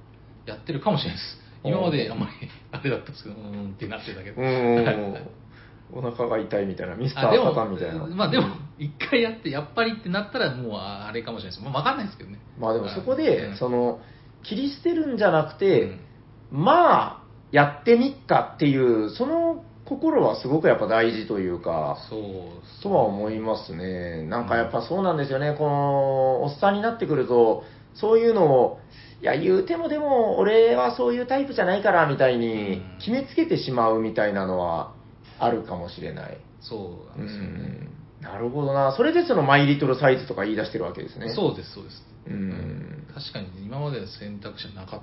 やってるかもしれないです。今まであんまりあれだったんですけどうーんってなってたけどうん。お腹が痛いみたいな、ミスターあでもサタンみたいな。まあでも一回やってやっぱりってなったらもうあれかもしれないです、まあ、分かんないですけどね。まあでもそこうで、ん。その、切り捨てるんじゃなくて、うん。まあ、やってみっかっていう、その心はすごくやっぱ大事というか、そうとは思いますね。なんかやっぱそうなんですよね。この、おっさんになってくると、そういうのを、いや、言うてもでも、俺はそういうタイプじゃないから、みたいにうん決めつけてしまうみたいなのはあるかもしれない。そううなんですよね、ん。なるほどな。それでそのマイリトルサイズとか言い出してるわけですね。そうですそうですうん。確かに今までの選択肢はなかっ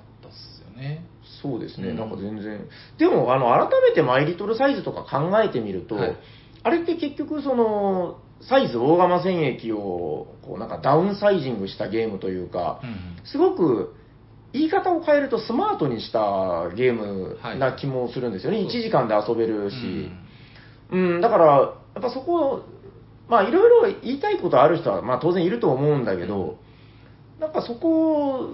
ね。そうですね、うん。なんか全然。でも、あの、改めてマイリトルサイズとか考えてみると、はい。あれって結局、その、サイズ大釜戦役を、こうなんかダウンサイジングしたゲームというか、うんうん。すごく、言い方を変えるとスマートにしたゲームな気もするんですよね。はい1時間で遊べるし。うん、だから、やっぱそこ、まあいろいろ言いたいことある人は、まあ当然いると思うんだけど、なんかそこを、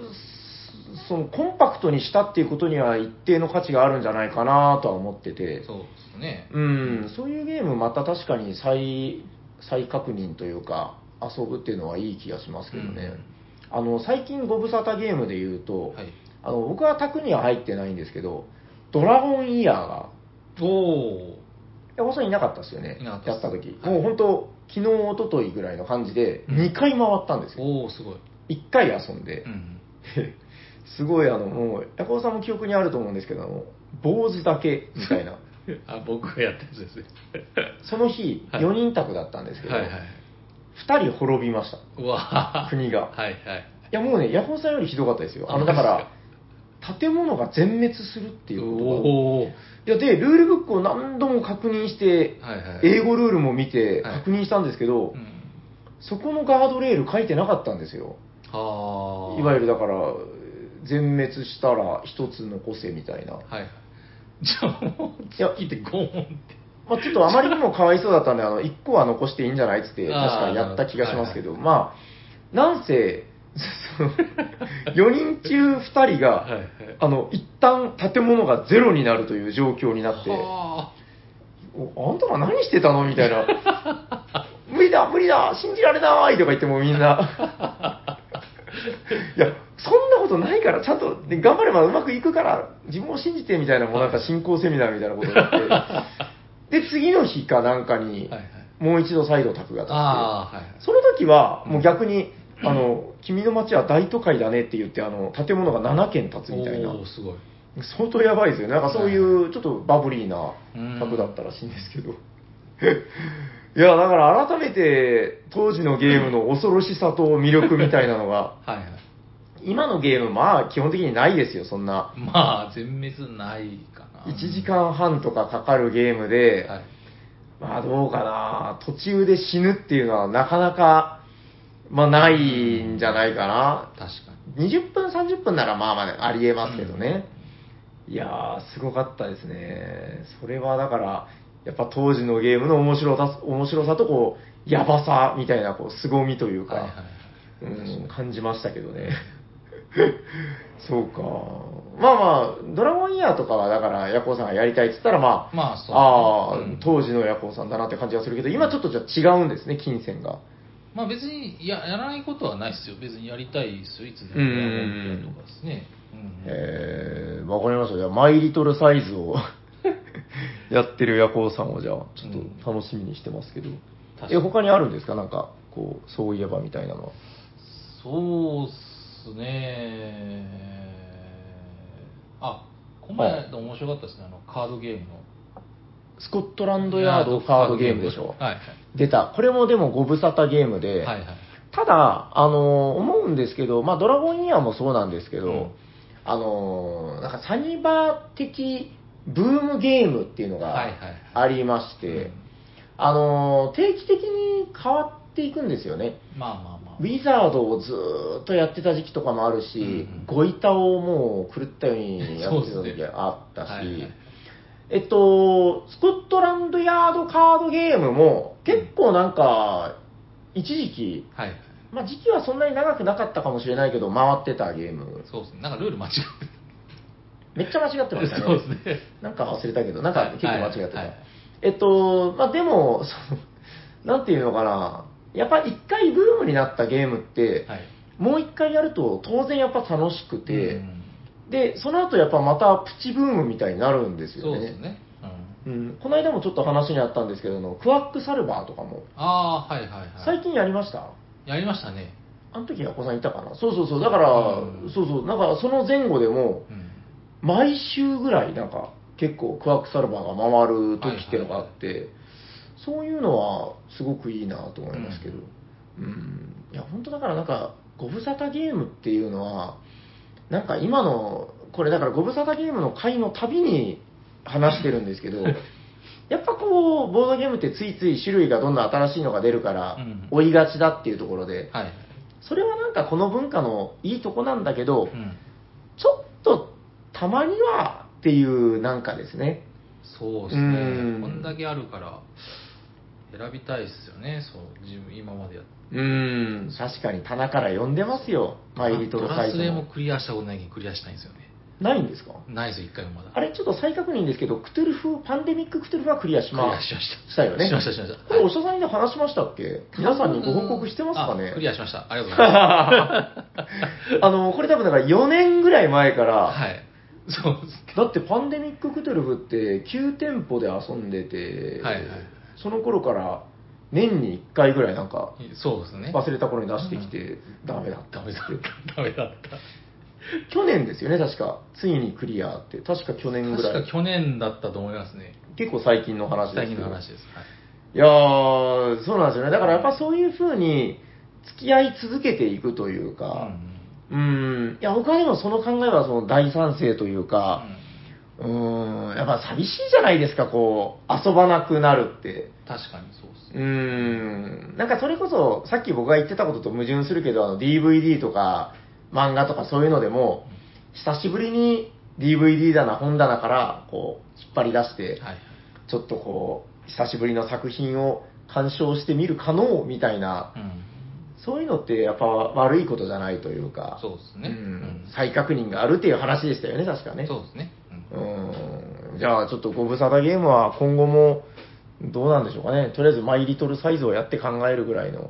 そのコンパクトにしたっていうことには一定の価値があるんじゃないかなとは思ってて、そうですね。うん、そういうゲームまた確かに再、再確認というか、遊ぶっていうのはいい気がしますけどね。あの、最近ご無沙汰ゲームで言うと、はい。あの、僕は卓には入ってないんですけど、ドラゴンイヤーが、おお。山本さんいなかったですよね。やった時。はいもう本当、昨日、一昨日ぐらいの感じで、うん2回回ったんですよ。おお、すごい。1回遊んでう、ん。すごいあの、もう、ヤコウさんも記憶にあると思うんですけど、あの坊主だけみたいな。あ、僕がやったやつですね。その日、はい4人宅だったんですけど、はいはい。2人滅びました。うわ国がはいはい。いやもうね、ヤコウさんよりひどかったですよ。あの、だから、建物が全滅するっていうことが。いや、で、ルールブックを何度も確認して、はいはい。英語ルールも見てはい確認したんですけど、うん。そこのガードレール書いてなかったんですよ。はあ。いわゆるだから、全滅したら一つ残せみたいな。はいはい。じゃあもう、いや月でゴーンって。まあ、ちょっとあまりにもかわいそうだったんで、あの、1個は残していいんじゃないっつって、確あーかやった気がしますけど、まあ、なんせ、その4人中2人が、はいはいあの、一旦建物がゼロになるという状況になって、はおあんたら何してたのみたいな。無理だ、無理だ、信じられないとか言ってもみんな。いや、そんなことないから、ちゃんと、で頑張ればうまくいくから、自分を信じてみたいな、もうなんか進行セミナーみたいなことになって、で、次の日かなんかに。もう一度再度卓が立って、はいはい。その時は、もう逆に、あの、君の街は大都会だねって言って、あの、建物が7軒建つみたいな。すごい。相当やばいですよね。なんかそういう、ちょっとバブリーな卓だったらしいんですけど。いや、だから改めて、当時のゲームの恐ろしさと魅力みたいなのが、はいはい。今のゲーム、まあ、基本的にないですよ、そんな。まあ、全滅ないかな。1時間半とかかかるゲームで、はい。まあ、どうかな。途中で死ぬっていうのはなかなか、まあ、ないんじゃないかな。確かに。20分、30分ならまあまあありえますけどね。いやー、すごかったですね。それはだから、やっぱ当時のゲームの面白さ、面白さとこう、やばさみたいな、こう、凄みというか、はいはいはい。うん、感じましたけどね。そうか。まあまあ、ドラゴンイヤーとかは、だから、ヤコウさんがやりたいって言ったら、まあ、まあそうああ、うん当時のヤコウさんだなって感じがするけど、今ちょっとじゃあ違うんですね、金銭が。まあ別にややらないことはないですよ。別にやりたいですよ。いつでもうんやろうとかですね。うんえー、わかりました。じゃあ、マイリトルサイズを やってるヤコウさんを、じゃあ、ちょっと楽しみにしてますけど。え、確かに他にあるんですか？なんか、こう、そういえばみたいなのは。そうっすね。あ、この前の面白かったですね。あの、カードゲームの。スコットランドヤードカードゲームでしょはいはい。出た。これもでもご無沙汰ゲームで、はいはい。ただ、あの、思うんですけど、まあ、ドラゴンイヤーもそうなんですけど、うんあの、なんかサニバー的ブームゲームっていうのがはいはいありまして、うんあの、定期的に変わっていくんですよね。まあまあまあ。ウィザードをずーっとやってた時期とかもあるし、うんうんゴイタをもう狂ったようにやってた時あったし、はいはいえっと、スコットランドヤードカードゲームも結構なんか、一時期、はいはい。まあ時期はそんなに長くなかったかもしれないけど、回ってたゲーム。そうですね。なんかルール間違ってめっちゃ間違ってましたね。そうですね。なんか忘れたけど、なんか結構間違ってた。はいはいえっと、まあでも、その、なんていうのかな、やっぱ一回ブームになったゲームって、はい。もう一回やると当然やっぱ楽しくて、うんで、その後やっぱまたプチブームみたいになるんですよね。そうですね。うんうん、この間もちょっと話にあったんですけどクワックサルバーとかも、ああ、はいはいはい。最近やりました？やりましたね。あの時ヤコさんいたかな？そうそうそう、だから、うんそうそう、なんかその前後でも、うん。毎週ぐらいなんか結構クワックサルバーが回る時っていうのがあって、そういうのはすごくいいなと思いますけど、うん、いや本当だからなんかご無沙汰ゲームっていうのはなんか今のこれだからご無沙汰ゲームの回のたびに話してるんですけど やっぱこう、ボードゲームってついつい種類がどんどん新しいのが出るからうん、追いがちだっていうところで、はい。それはなんかこの文化のいいとこなんだけど、うん。ちょっとたまにはっていうなんかですね。そうですうんね。こんだけあるから、選びたいですよね。そう、自分、今までやっうーん、確かに棚から呼んでますよ、マイリトルサイズトラスレもも。クリアしたことないけど、クリアしたいんですよね。ないんですか？ないです、一回もまだ。あれ、ちょっと再確認ですけど、クトゥルフ、パンデミッククトゥルフはクリアしました。したよね。しました、しました。これ、おしゃさんに話しましたっけ？皆さんにご報告してますかね？あクリアしました。ありがとうございま あの、これ多分だから4年ぐらい前から、す。はい。そうですね。だってパンデミッククトゥルフって9店舗で遊んでて、はいはいその頃から年に1回ぐらいなんかそうですね。忘れた頃に出してきて、ダメだったダメだった。ダメだった。去年ですよね、確か。ついにクリアって。確か去年ぐらい。確か去年だったと思いますね。結構最近の話です最けど近の話です。はいいやー、そうなんですよね。だからやっぱそういう風に付き合い続けていくというか、うん、いや、僕はでもその考えはその大賛成というか、うん、やっぱ寂しいじゃないですか、こう、遊ばなくなるって。確かにそうですうね。ん、なんかそれこそ、さっき僕が言ってたことと矛盾するけど、あの DVD とか漫画とかそういうのでも、久しぶりに DVD 棚、本棚から、こう、引っ張り出して、はい。ちょっとこう、久しぶりの作品を鑑賞してみる可能みたいな、うん。そういうのってやっぱ悪いことじゃないというか、そうですね。うん再確認があるっていう話でしたよね、確かね。そうですね。うんうんじゃあちょっとご無沙汰ゲームは今後もどうなんでしょうかね。とりあえずマイリトルサイズをやって考えるぐらいの。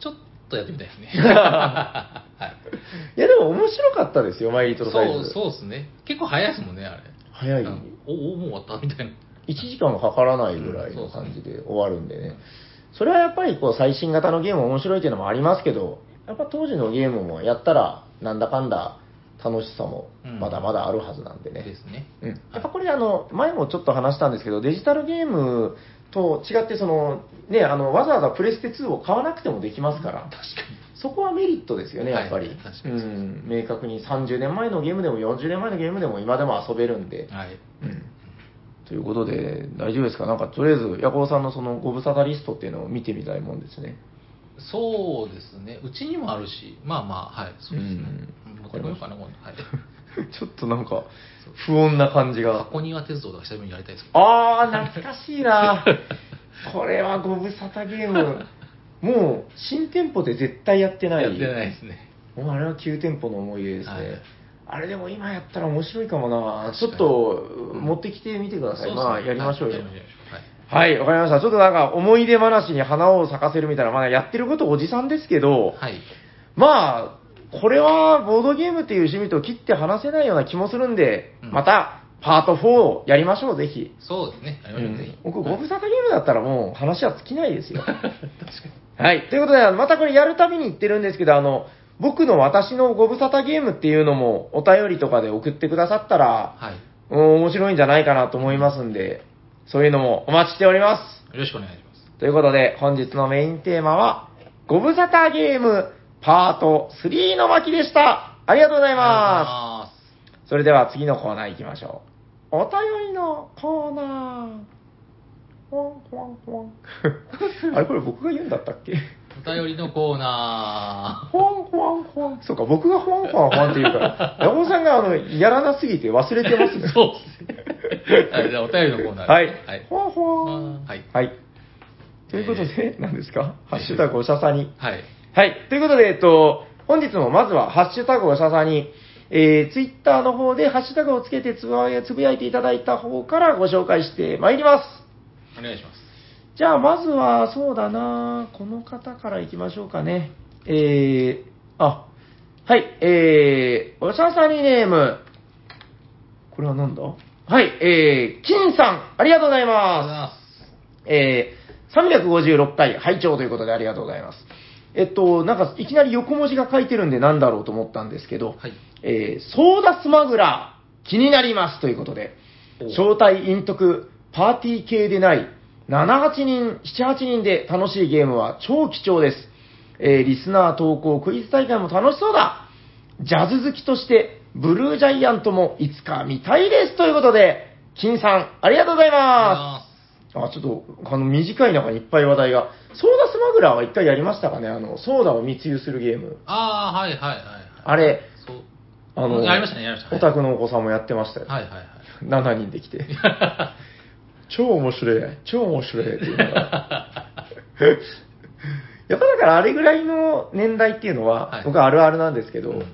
ちょっとやってみたいですね。はい。いやでも面白かったですよ、マイリトルサイそう、ズ。そうですね。結構早いですもんね、あれ。早い。うんお、お、もう終わったみたいな。1時間もかからないぐらいの感じで終わるんでね。それはやっぱりこう最新型のゲーム面白いっていうのもありますけど、やっぱ当時のゲームもやったらなんだかんだ楽しさもまだまだあるはずなんでね。ですね。うん、やっぱこれあの、前もちょっと話したんですけど、デジタルゲームと違ってその、ね、あのわざわざプレステ2を買わなくてもできますから、確かそこはメリットですよね、やっぱり。はい確かうにそうん、明確に30年前のゲームでも40年前のゲームでも今でも遊べるんで。に。はい。うんということで、大丈夫ですか？なんか、とりあえず、ヤコウさんのそのご無沙汰リストっていうのを見てみたいもんですね。そうですね。うちにもあるし、まあまあ、はい、そうですね。うん今度。はい。ちょっとなんか、不穏な感じが。箱庭鉄道とか久しぶりにやりたいですけど。あー、懐かしいな これはご無沙汰ゲーム。もう、新店舗で絶対やってない。やってないですね。もうあれは旧店舗の思い出ですね。はいあれでも今やったら面白いかもなちょっと、持ってきてみてください。そうですねまあ、やりましょうよ。はいわかりました。ちょっとなんか思い出話に花を咲かせるみたいな、まあやってることおじさんですけど、はい。まあ、これはボードゲームっていう趣味と切って話せないような気もするんで、うんまたパート4をやりましょう、ぜひ。そうですね。やりましょう、ぜひ。僕、ご無沙汰ゲームだったらもう話は尽きないですよ。確かに。はい。ということで、またこれやるたびに言ってるんですけど、あの、僕の私のご無沙汰ゲームっていうのもお便りとかで送ってくださったら、はい。うん面白いんじゃないかなと思いますんで、そういうのもお待ちしております。よろしくお願いします。ということで、本日のメインテーマは、ご無沙汰ゲームパート3の巻でした。ありがとうございま。ますそれでは次のコーナー行きましょう。お便りのコーナー。あれこれ僕が言うんだったっけ？す。お便りのコーナほわんほわんほわん。そうか、僕がほわんほわんほわんって言うから、山本さんがあの、やらなすぎて忘れてますー。ね。そうですね。はい、じゃあお便りのコーナー。はい。はい。ほわんほわん。はいはい。ということで、何ですか？ハッシュタグおしゃさに。はい。はい。ということで、えっと、本日もまずは、ハッシュタグおしゃさに、えー、ツイッターの方でハッシュタグをつけてつぶやつぶやいていただいた方からご紹介してまいります。お願いします。じゃあ、まずは、そうだなこの方から行きましょうかね。えー、あ、はい、えー、おしゃさにネーム、これはなんだ？はい、えー、金さん、ありがとうございま。ますえー、356回拝聴ということでありがとうございます。えっと、なんか、いきなり横文字が書いてるんでなんだろうと思ったんですけど、はい。えー、ソーダスマグラー、気になりますということで、お招待陰徳、パーティー系でない、7、8人、7、8人で楽しいゲームは超貴重です。えー、リスナー投稿、クイズ大会も楽しそうだ。ジャズ好きとして、ブルージャイアントもいつか見たいですということで、金さん、ありがとうござい。ますあ、ちょっと、あの、短い中にいっぱい話題が。ソーダスマグラーは一回やりましたかね？あの、ソーダを密輸するゲーム。ああ、はいはいはいはい。あれ。あの、やりましたねやりましたオタクのお子さんもやってましたよ。はいはいはい。7人できて。超面白い、超面白いっていうのが。やっぱだからあれぐらいの年代っていうのは、はい僕はあるあるなんですけど、うん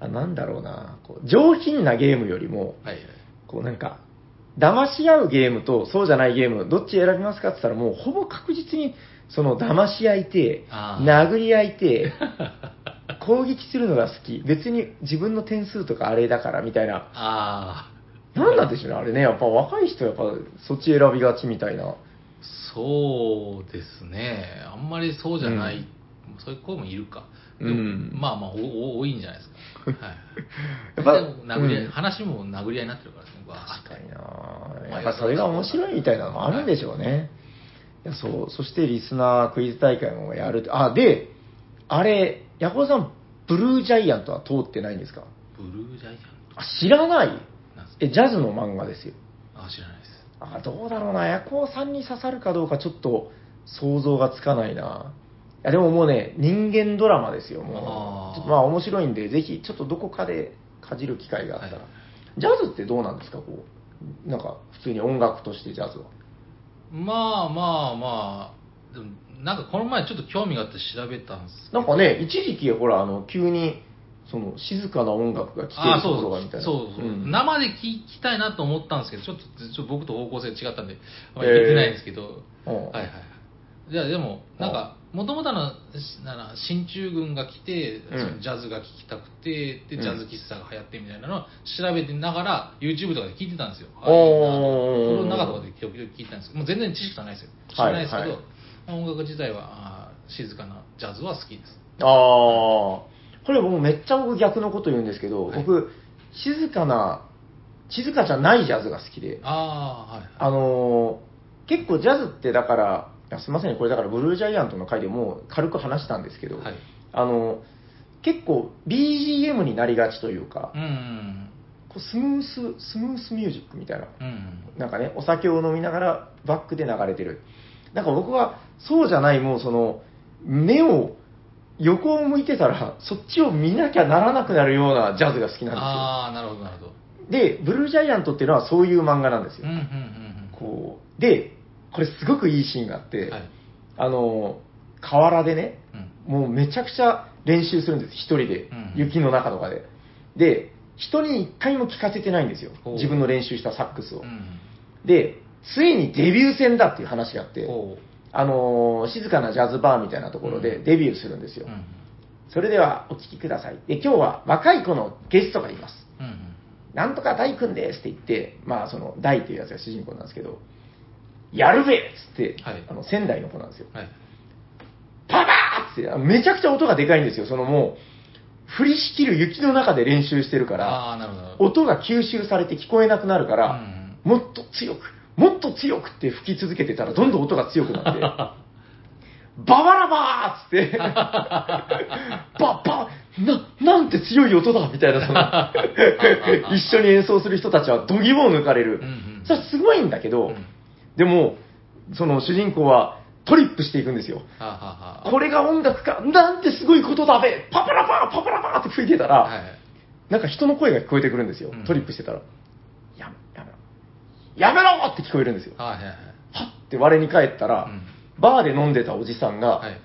あなんだろうなこう上品なゲームよりも、はいはい。こうなんか、騙し合うゲームとそうじゃないゲーム、どっち選びますかって言ったら、もうほぼ確実に、その騙し合いて、殴り合いて、攻撃するのが好き。別に自分の点数とかあれだからみたいな。ああ。なんなんでしょうね、あれね。やっぱ若い人やっぱそっち選びがちみたいな。そうですね。あんまりそうじゃない、そういう子もいるか。うんまあまあ多いんじゃないですか。はい。やっぱでも殴り合い、うん話も殴り合いになってるから確かにおなやっぱそれが面白いみたいなのもあるんでしょうね。いや、そう。そしてリスナークイズ大会もやる。あ、で、あれ、ヤコウさん、ブルージャイアントは通ってないんですか？ブルージャイアンあ、知らない？え、ジャズの漫画ですよ。あ、知らないです。あ、どうだろうな。ヤコウさんに刺さるかどうかちょっと想像がつかないな。いや、でももうね、人間ドラマですよ、もう。ちょっとまあ面白いんで、ぜひ、ちょっとどこかでかじる機会があったら。はいジャズってどうなんですか、こう。なんか、普通に音楽としてジャズは。まあまあまあ、でもなんかこの前ちょっと興味があって調べたんですなんかね、一時期、ほら、あの、急に、その、静かな音楽が聴けるところがみたいな。そうそう、ん生で聞きたいなと思ったんですけど、ちょっとちょっと僕と方向性違ったんで、あまり言えてないんですけど、うんはいはいはい。じゃあでも、なんか、もともとの、なら、進駐軍が来て、ジャズが聴きたくて、で、うん。ジャズ喫茶が流行ってみたいなのを調べてながら、YouTube とかで聞いてたんですよ。あいいな風呂の中とかで時々聞いてたんですけど、もう全然知識はないですよ。知らないですけど、はい。はいまあ音楽自体は静かなジャズは好きです。ああ、これ僕めっちゃ僕逆のこと言うんですけど、はい。僕、静かな、静かじゃないジャズが好きで、ああ、はい。あのー結構ジャズってだから、すみませんね、これだからブルージャイアントの回でもう軽く話したんですけど、はいあの結構 BGM になりがちというか、うん。こうスムース、スムースミュージックみたいな。うん。なんかね、お酒を飲みながらバックで流れてる。なんか僕はそうじゃない、もうその、目を横を向いてたら、そっちを見なきゃならなくなるようなジャズが好きなんああ、なるほど、なるほど。ですよ。で、ブルージャイアントっていうのはそういう漫画なんですよ。うん、うん、うんこう、で、これすごくいいシーンがあって、うん。はい。あの、河原でね、うん。もうめちゃくちゃ練習するんです、一人でうん。雪の中とかで。で、人に一回も聞かせてないんですよ自分の練習したサックスを。うん。で、ついにデビュー戦だっていう話があって、ほあのー静かなジャズバーみたいなところでうんデビューするんですう。よ。うん。それではお聞きください。で、今日は若い子のゲストがいます。うん。なんとか大君ですって言って、まあその大っていうやつが主人公なんですけど、やるべっつって、はいあの仙台の子なんですよ。はい。パパーってあのめちゃくちゃ音がでかいんですよ。そのもう、降りしきる雪の中で練習してるから、ああ、なるほどなるほど。音が吸収されて聞こえなくなるから、うんもっと強く、もっと強くって吹き続けてたら、どんどん音が強くなって、ババラバーっつって、ババな、なんて強い音だみたいな、その、一緒に演奏する人たちは度肝を抜かれるうんうん。それはすごいんだけど、うんでも、その主人公はトリップしていくんですよ。はあ、はこれが音楽か、なんてすごいことだべパパラパー、パパラパーって吹いてたら、はい。なんか人の声が聞こえてくるんですようん。トリップしてたら。ややめろ。やめろって聞こえるんですよ。はいはいはい。はって我に返ったら、うんバーで飲んでたおじさんが、はい。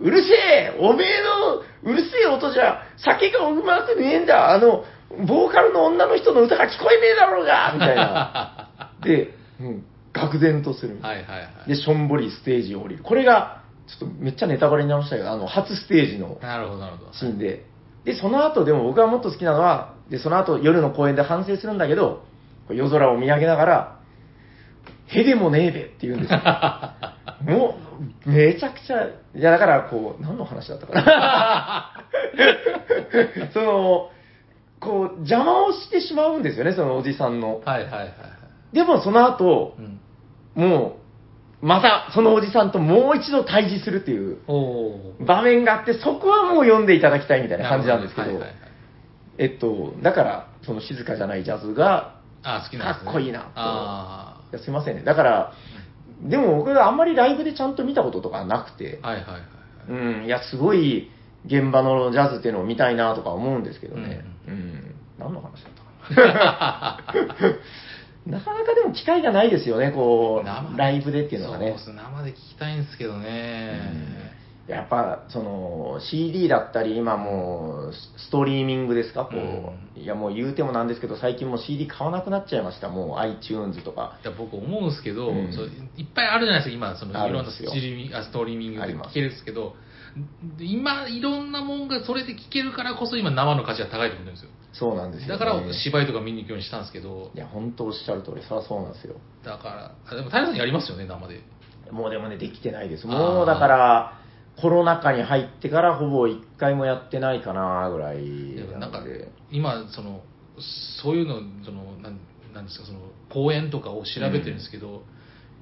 うるせえおめえのうるせえ音じゃ酒がうまくねえんだあの、ボーカルの女の人の歌が聞こえねえだろうがみたいな。で、うん、愕然とする。はいはいはい。で、しょんぼりステージを降りる。これが、ちょっとめっちゃネタバレになりましたけど、あの、初ステージのなるほどなるほど。シーンで。で、その後、でも僕がもっと好きなのは、で、その後夜の公園で反省するんだけど、こう夜空を見上げながら、へでもねえべって言うんですよ。もう、めちゃくちゃ、いや、だから、こう、何の話だったかな。その、こう、邪魔をしてしまうんですよね、そのおじさんの。はいはいはいはい。でも、その後う、ん。もう、また、そのおじさんともう一度対峙するっていう。場面があって、そこはもう読んでいただきたいみたいな感じなんですけど、はいはいはいえっと、だから、その静かじゃないジャズが、あ好きなんですね。かっこいいなとあやすいませんね。だから、でも僕はあんまりライブでちゃんと見たこととかなくて、はいはいはいはい。うん、いや、すごい現場のジャズっていうのを見たいなとか思うんですけどね。ううん。何の話だったかな。なかなかでも機会がないですよね、こ生う、ライブでっていうのがねそう。です生で聞きたいんですけどね。やっぱ、その、CD だったり、今もう、ストリーミングですか、こう、いやもう言うてもなんですけど、最近もう CD 買わなくなっちゃいました、もう iTunes とか。いや僕思うんですけど、うんいっぱいあるじゃないですか、今、そのいろんなストリーミングあストリーミングありますで聞けるんですけど、今、いろんなもんがそれで聞けるからこそ、今、生の価値が高いと思うんですよ。そうなんですよ、ね。だから芝居とか見に行くようにしたんですけどい、や、本当おっしゃる通り、そりゃそうなんですよ。だから、あでも、平さんやりますよね、生で。もうでもね、できてないです。もうだから、コロナ禍に入ってからほぼ一回もやってないかなぐらいなんので。、今、その、そういうの、その、なんなんですか、その、公演とかを調べてるんですけど、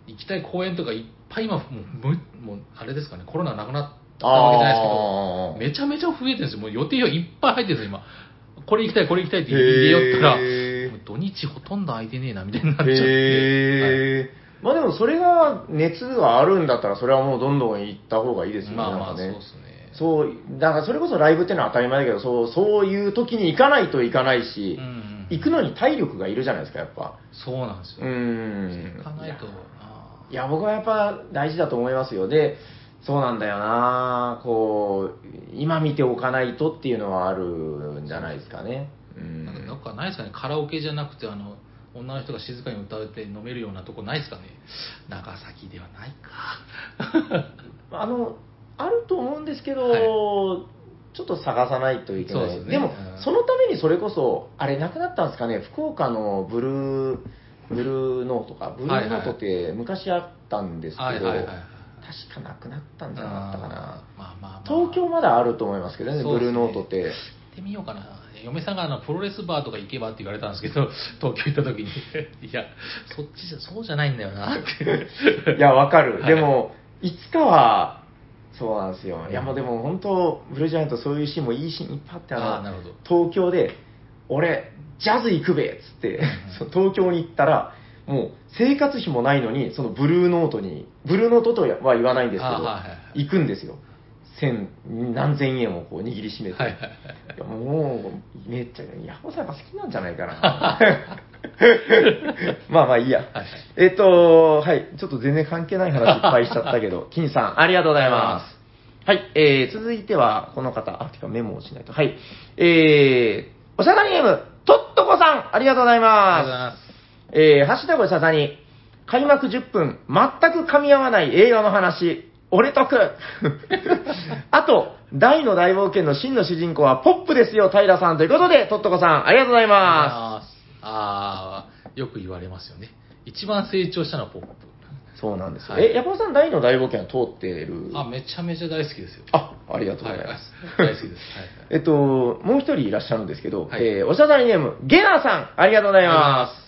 行きたい公演とかいっぱい今、もう、むもうあれですかね、コロナなくなったわけじゃないですけど、めちゃめちゃ増えてるんですよ。もう予定がいっぱい入ってるんですよ、今。これ行きたい、これ行きたいって入れよったら、土日ほとんど空いてねえな、みたいになっちゃって。まあでもそれが熱があるんだったら、それはもうどんどん行った方がいいですよね。まあまあ、そうですね。そう、だからそれこそライブっていうのは当たり前だけど、そう、そういう時に行かないといかないし、うんうん行くのに体力がいるじゃないですか、やっぱ。そうなんですうよ。ん。行かないといや。いや、僕はやっぱ大事だと思いますよ。で、そうなんだよなこう、今見ておかないとっていうのはあるんじゃないですかね。うんなんかないですかね、カラオケじゃなくて、あの、女の人が静かに歌って飲めるようなとこないですかね。長崎ではないか。あの、あると思うんですけど、はいちょっと探さないといけない。ですねもうん、そのためにそれこそ、あれなくなったんですかね、福岡のブルー、ブルーノートか、ブルーノートって昔あったんですけど、はいはいはいはい。確かなくなったんじゃなかったかな。まあまあまあ。東京まだあると思いますけどね、ブルーノートって。行ってみようかな。嫁さんがあのプロレスバーとか行けばって言われたんですけど、東京行った時に、いや、そっちじゃ、そうじゃないんだよなって。いや、わかる。はいでも、いつかは、そうなんですよ。いや、もうでも本当、ブルージャイアントそういうシーンもいいシーンいっぱいあって、あ東京で、俺、ジャズ行くべっつって、そう東京に行ったら、もう生活費もないのに、そのブルーノートに、ブルーノートとは言わないんですけど、あはいはいはい行くんですよ。千、何千円をこう握りしめて。はいはいはいいやもう、めっちゃ、ヤホーさんが好きなんじゃないかな。まあまあいいや。はいはいえっと、はい、ちょっと全然関係ない話いっぱいしちゃったけど、金さん、ありがとうございます。はい、えー、続いては、この方、あ、てかメモをしないと。はい、えー、おしゃさにゲーム、とっとこさん、ありがとうございありがとうございまます。す。えー、ハッシュタグおしゃさに、開幕10分、全く噛み合わない映画の話、俺とく。あと、大の大冒険の真の主人公はポップですよ、平さん。ということで、とっとこさん、ありがとうございまああー、よく言われますよね。一番成長したのはポップ。す。そうなんですよ。はいえ、ヤポさん、大の大冒険は通ってる？あ、めちゃめちゃ大好きですよ。あ、ありがとうごはい、ざいます。大好きです。はいえっと、もう一人いらっしゃるんですけど、はいえーおしゃさりネーム、ゲナーさん、ありがとうございます。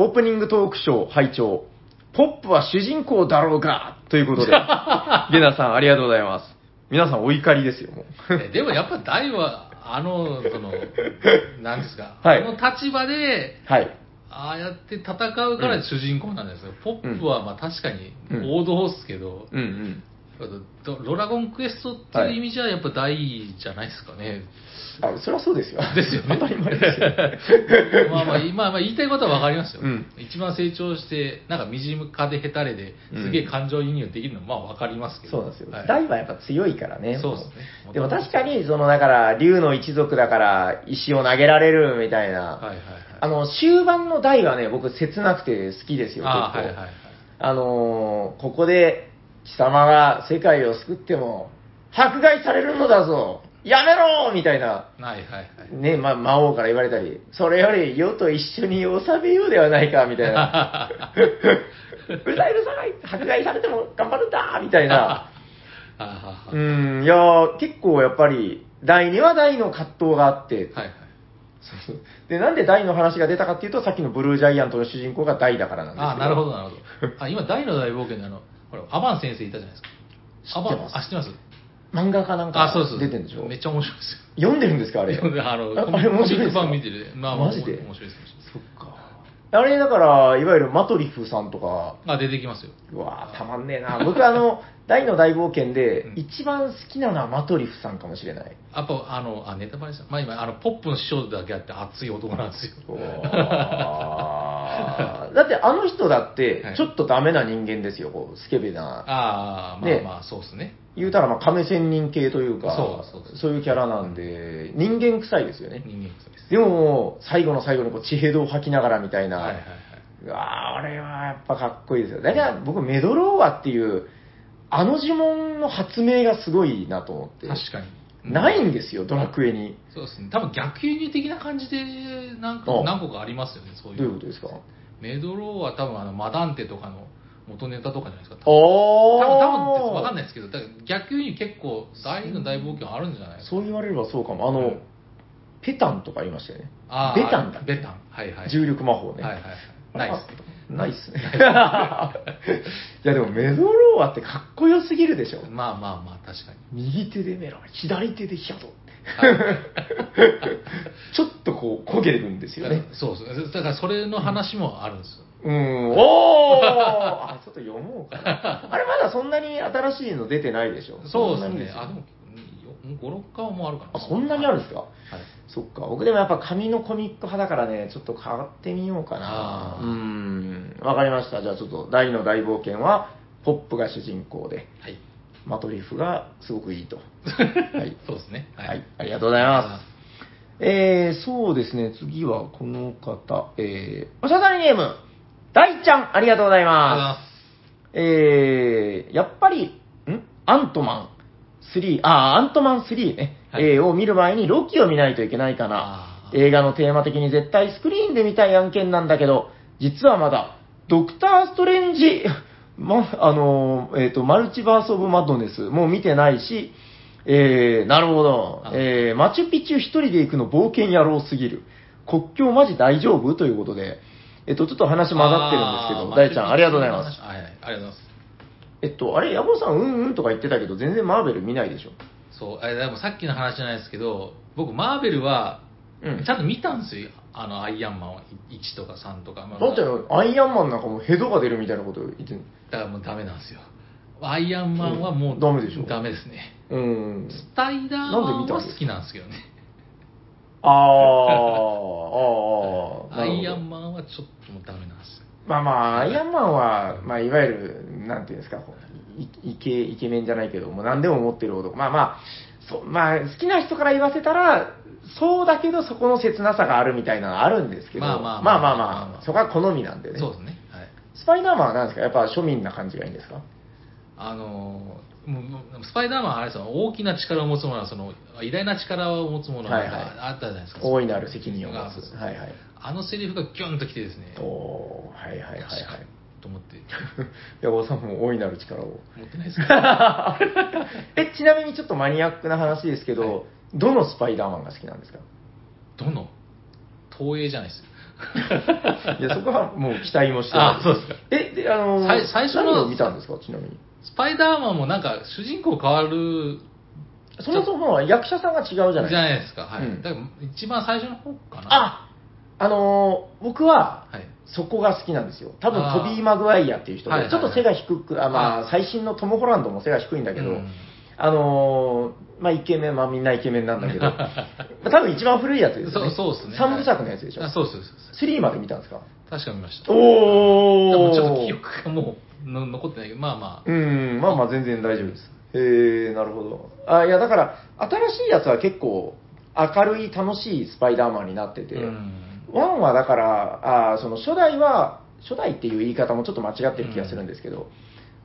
オープニングトークショー拝聴ポップは主人公だろうがということで、ゲナーさん、ありがとうございます。皆さん、お怒りですよ、もう。えでもやっぱ大は、あの、その、なんですか、はいこの立場で、はい。ああやって戦うから主人公なんですよ。ポップはまあ確かにうん王道っすけど、うんうん。ドドラゴンクエストっていう意味じゃやっぱ大じゃないですかね。あ、それはそうですよ。ですよね。当たり前ですよ。まあまあ、まあまあ言いたいことは分かりますよ。うん一番成長して、なんか短で下手れで、うんすげえ感情移入できるのはまあ分かりますけど。そうなんですよ。はい大はやっぱ強いからね。そうですねでも確かに、その、だから、竜の一族だから、石を投げられるみたいな。はいはいはい。あの、終盤の大はね、僕、切なくて好きですよ、結構。あーはいはいはい。あのーここで貴様が世界を救っても迫害されるのだぞやめろみたいな、はいはいはい。ね、ま、魔王から言われたり、それより世と一緒に収めようではないかみたいな。うるさいうるさい迫害されても頑張るんだみたいな。うん、いやー結構やっぱり、大には大の葛藤があって、はいはい。そうそうで、なんで大の話が出たかっていうと、さっきのブルージャイアントの主人公が大だからなんですあなるほど、なるほど。あ、今、大の大冒険であの、ほら、アバン先生いたじゃないですか。アバン、知ってますあ、知ってます？漫画かなんか。出てるんでしょ？めっちゃ面白いですよ。読んでるんですかあれ？あの、あれ面白いコミック版見てる。まあ、マジで？面白いです。面白いですそっか。あれだから、いわゆるマトリフさんとか、あ、出てきますよ。うわーたまんねえな。僕あの、大の大冒険でうん一番好きなのはマトリフさんかもしれない。やっぱ、あの、あ、ネタバレした。まあ今、あの、ポップの師匠だけあって熱い男なんですよ。うわーだってあの人だってはい、ちょっとダメな人間ですよ、こう、スケベな。ああ、まねあまあ、そうですね。言うたら、まあ、亀仙人系というか、そうそうそういうキャラなんで、人間臭いですよね。人間臭いです。でも、最後の最後にこう、地平道を吐きながらみたいな、はいはいはい。うわーあれはやっぱかっこいいですよ。だから僕、メドローアっていう、あの呪文の発明がすごいなと思って。確かに。ないんですよ、ドラクエに。そうですね。多分逆輸入的な感じで、なんかあ何個かありますよね、そういう。どういうことですか？メドローは多分あの、マダンテとかの元ネタとかじゃないですか。お多分、多分です。わかんないですけど、だから逆輸入結構、大の大冒険あるんじゃないですか。そう言われればそうかも。あの、うんペタンとか言いましたよね。あーベタンだベタン。はいはい。重力魔法ね。はいはいはい。ないですね。ないっすね。いやでもメドローアってかっこよすぎるでしょ。まあまあまあ、確かに。右手でメロン、左手でヒャド。はい ちょっとこう焦げるんですよね。そうそう。だからそれの話もあるんですよ。うん、おー あ、ちょっと読もうかな。あれまだそんなに新しいの出てないでしょそう。ですねあ、でも、5、6巻もあるかな。あ、そんなにあるんですか？はい。そっか。僕でもやっぱ紙のコミック派だからね、ちょっと買ってみようかなうん。わかりました。じゃあちょっと大の大冒険は、ポップが主人公で、はい。マトリフがすごくいいと。はい。そうですね。はい。ありがとうございます。えー、そうですね。次はこの方。えー、おしゃさりネーム、大ちゃん、ありがとうございま。ます。えー、やっぱり、ん？アントマン3、あー、アントマン3ね、はい。えーを見る前にロキを見ないといけないかな。映画のテーマ的に絶対スクリーンで見たい案件なんだけど、実はまだ、ドクター・ストレンジ、ま、あのー、えっ、と、マルチバース・オブ・マッドネスもう見てないし、えー、なるほど。あ。えー、マチュピチュ一人で行くの冒険野郎すぎる。国境マジ大丈夫？ということで、えっと、ちょっと話混ざってるんですけど、大ちゃん、ありがとうございます。。はいはい、ありがとうございます。えっと、あれ、ヤボさん、うんうんとか言ってたけど、全然マーベル見ないでしょ？そう、えでもさっきの話じゃないですけど、僕、マーベルは、うん。ちゃんと見たんですよ。あの、アイアンマンを1とか3とか。まあだって、アイアンマンなんかもうヘドが出るみたいなこと言ってんだからもうダメなんですよ。アイアンマンはもう、うんダメでしょ？ダメですね。うん。スパイダーマなんでンは好きなんですけどね。あー、あー、あー。アイアンマンはちょっともうダメなんですよ。まあまあ、アイアンマンは、まあ、いわゆる、なんていうんですか、イケ、イケメンじゃないけど、もう何でも持ってる男。まあまあ、そう、まあ、好きな人から言わせたら、そうだけど、そこの切なさがあるみたいなのあるんですけど、まあまあまあまあまあまあまあ、そこは好みなんでね。そうですね。はい。スパイダーマンは何ですか？やっぱ庶民な感じがいいんですか？あのースパイダーマンはあれですよ大きな力を持つものはその偉大な力を持つものがはいはい。あったじゃないですか、大いなる責任を持つ。はいはい。あのセリフがギュンときてですね。おー、はいはいはいはい。と思って。ヤゴさんも大いなる力を。持ってないですけど え、ちなみにちょっとマニアックな話ですけど、はい。どのスパイダーマンが好きなんですか？どの？東映じゃないです いや、そこはもう期待もしてないあそうですか。え、で、あのー最最初の見たんですか、ちなみに。スパイダーマンもなんか主人公変わる。そもそもは役者さんが違うじゃない。じゃですか。ないですか、はい。うん。だから一番最初の方かな。ああのー僕は、はい。そこが好きなんですよ。多分あー。トビー・マグワイアっていう人で、はいはいはい。ちょっと背が低く、あまあ、あ最新のトム・ホランドも背が低いんだけど、うん。あのーまあ、イケメン、まあみんなイケメンなんだけど、ま あ多分一番古いやつですよね。そうそうですね。3部作のやつでしょ。あそうそうそうそう3まで見たんですか？確か見ました。おでもーちょっと記憶がもうの残ってないけどまあまあ。うん、まあまあ全然大丈夫です。へえ、なるほど。あ、いやだから、新しいやつは結構明るい楽しいスパイダーマンになってて、うん。ワンはだから、あその初代は、初代っていう言い方もちょっと間違ってる気がするんですけど、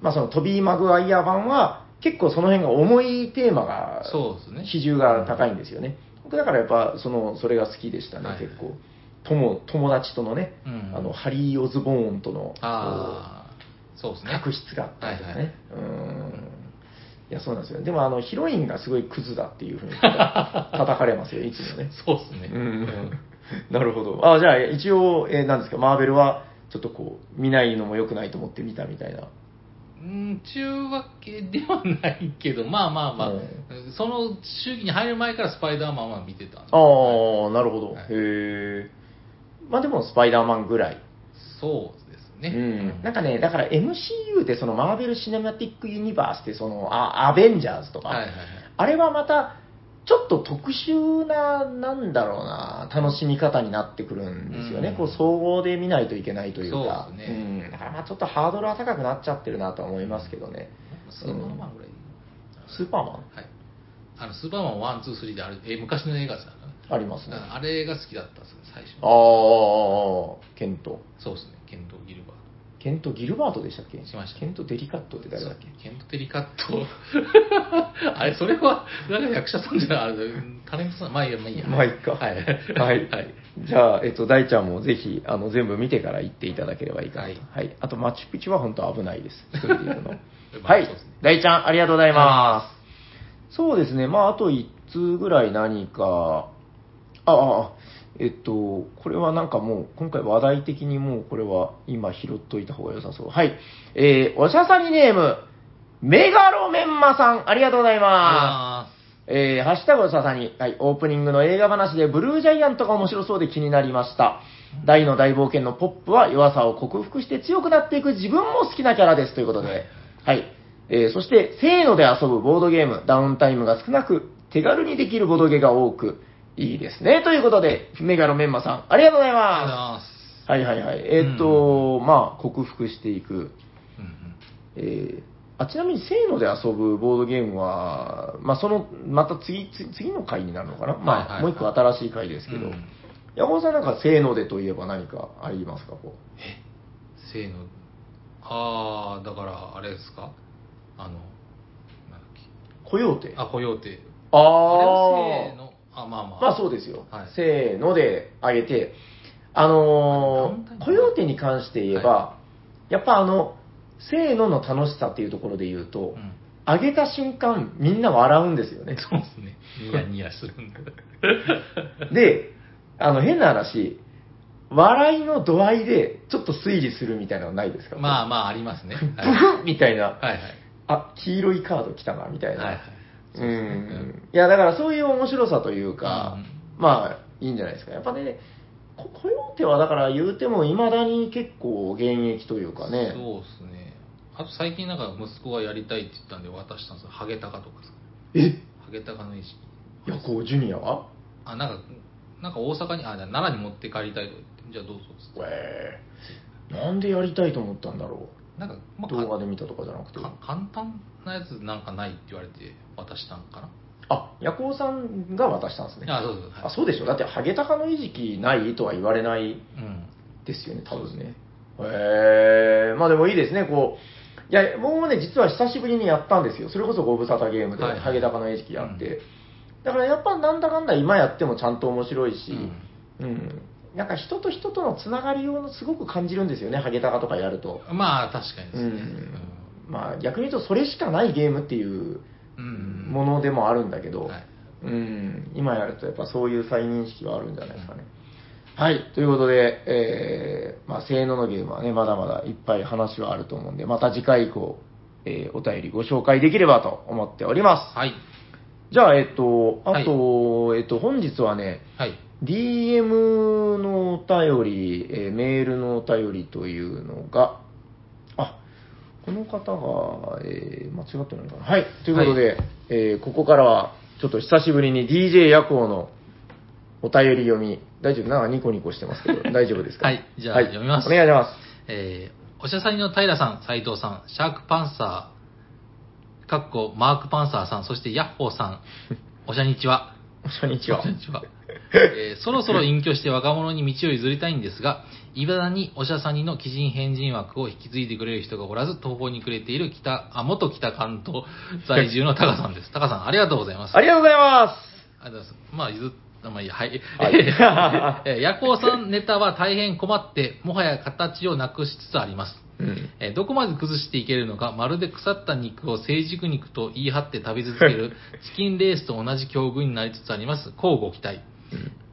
まあそのトビー・マグワイア版は結構その辺が重いテーマが、そうですね。比重が高いんですよね。僕だからやっぱその、それが好きでしたね、はい。結構。友友達とのね、うん。あの、ハリー・オズボーンとの、そうですね確執があったりとかね。はいはうん。いや、そうなんですよ。でも、あの、ヒロインがすごいクズだっていうふうに 叩かれますよ、いつもね。そうですねうん。なるほど。あ、じゃあ、一応、えー、何ですか、マーベルは、ちょっとこう、見ないのも良くないと思って見たみたいな。うんちゅうわけではないけど まあまあまあ、うんその周期に入る前からスパイダーマンは見てたんでああ、なるほど。はいへえ。まあでも、スパイダーマンぐらい。そうね。うん、なんかね、だから MCU ってそのマーベル・シネマティック・ユニバースってそのあアベンジャーズとか、はいはいはい。あれはまたちょっと特殊な、なんだろうな、楽しみ方になってくるんですよね。うんこう総合で見ないといけないというか。そうねん。だからまあちょっとハードルは高くなっちゃってるなとは思いますけどね。スーパーマンぐらい。スーパーマン？はい。あの、スーパーマン1、2、3である、え、昔の映画です。ありますね。あれが好きだったんですよ、最初。ああ、ケント。そうですね、ケント・ギルケント・ギルバートでしたっけ？しましたケント・デリカットってト。誰だっけ？ケント・テリカット。あれ、それは、なんか役者さんじゃない、タレントさん、まあいいや、まあいいや。まあいいか。はい。はい。はい。じゃあ、えっと、大ちゃんもぜひ、あの、全部見てから行っていただければいいかなと。は。はいいあと、マチュピチュは本当危ないです。一人で行くの。まあはい。大ちゃん、ありがとうございます。そうですね。まあ、あと1通ぐらい何か、あ、あ、えっと、これはなんかもう、今回話題的にもう、これは今拾っといた方が良さそう。はい。えー、おしゃさりネーム、メガロメンマさん、ありがとうございます。あえー、ハッシュタグをささに、はい、オープニングの映画話でブルージャイアントが面白そうで気になりました。大の大冒険のポップは弱さを克服して強くなっていく自分も好きなキャラですということで、はい。えー、そして、せーので遊ぶボードゲーム、ダウンタイムが少なく、手軽にできるボードゲーが多く、いいですね。ということで、メガロメンマさん、ありがとうございあ。ありがとうございまます。す。はいはいはい。えーっと、まあ、克服していく。うんうんえーあちなみに、せーので遊ぶボードゲームは、まあ、その、また次、次次の回になるのかな、まあ、はいはいはいもう一個新しい回ですけど、うん山本さんなんか、せーのでといえば何かありますか？こえ？せーの？ああだからあれですか？あのなんだっけ？うコヨーテ。あコヨーテああれはせーーのあまあまあ。まあそうですよ。はい。せーのであげて、あのー、コヨーテに関して言えば、やっぱあの、せーのの楽しさっていうところで言うと、うん。あげた瞬間、みんな笑うんですよね。そうですね。ニヤニヤするんだ。で、あの、変な話、笑いの度合いで、ちょっと推理するみたいなのないですか？まあまあありますね。ブはい。フッみたいな、はいはい。あ、黄色いカード来たな、みたいな。はいはい。そうん。いや、だからそういう面白さというか、うん。まあ、いいんじゃないですか。やっぱね、ココヨーテはだから言うても、未だに結構現役というかね。そうですね。あと最近なんか息子がやりたいって言ったんで渡したんですよ。ハゲタカとかさえ？ハゲタカの意識。ヤコウジュニアは？あなんかなんか大阪にあ奈良に持って帰りたいとじゃあどうぞっつって。え。ー、なんでやりたいと思ったんだろなんか、う。まあ、動画で見たとかじゃなくて？か簡単なやつなんかないって言われて渡したんかな？あ、ヤコウさんが渡したんですね。あそうそうはいあそうでしょだって、ハゲタカの餌食ないとは言われないうんですよね、多分ね。へえまあでもいいですね、こう。いや、僕もね、実は久しぶりにやったんですよ。それこそご無沙汰ゲームで、はいはいハゲタカの餌食やって。だからやっぱなんだかんだ今やってもちゃんと面白いし、うん。なんか人と人とのつながりをすごく感じるんですよね、ハゲタカとかやると。まあ確かにでうすね。ん。まあ逆に言うとそれしかないゲームっていううん。ものでもあるんだけど、はい。うん、今やるとやっぱそういう再認識はあるんじゃないですかね。はい、ということで、えー、まあ、せーののゲームはね、まだまだいっぱい話はあると思うんで、また次回以降、えーお便りご紹介できればと思っております。はい。じゃあ、えっと、あと、えっと、本日はね、はい DM のお便り、えーメールのお便りというのが、あ、この方が、えー間違ってないかな。はい。ということで、えーここからは、ちょっと久しぶりに DJ 夜行のお便り読み、大丈夫？なんかニコニコしてますけど、大丈夫ですか？はいじゃあ読みますお願いします。えー、おしゃさりの平さん、斉藤さん、シャークパンサー、かっこマークパンサーさん、そしてヤッホーさん、おしゃにちは。こんにちはこん。にちは。えーそろそろ隠居して若者に道を譲りたいんですが、いまだにおしゃさにの鬼人変人枠を引き継いでくれる人がおらず、途方に暮れている北、あ、元北関東在住のタカさんです。タカさん、ありがとうございます。ありがとうございます。ありがとうございます。まあ、譲っまあいいや、はい。はい えー夜行さんネタは大変困って、もはや形をなくしつつあります。うん。えーどこまで崩していけるのか、まるで腐った肉を成熟肉と言い張って食べ続けるチキンレースと同じ境遇になりつつあります。乞うご期待。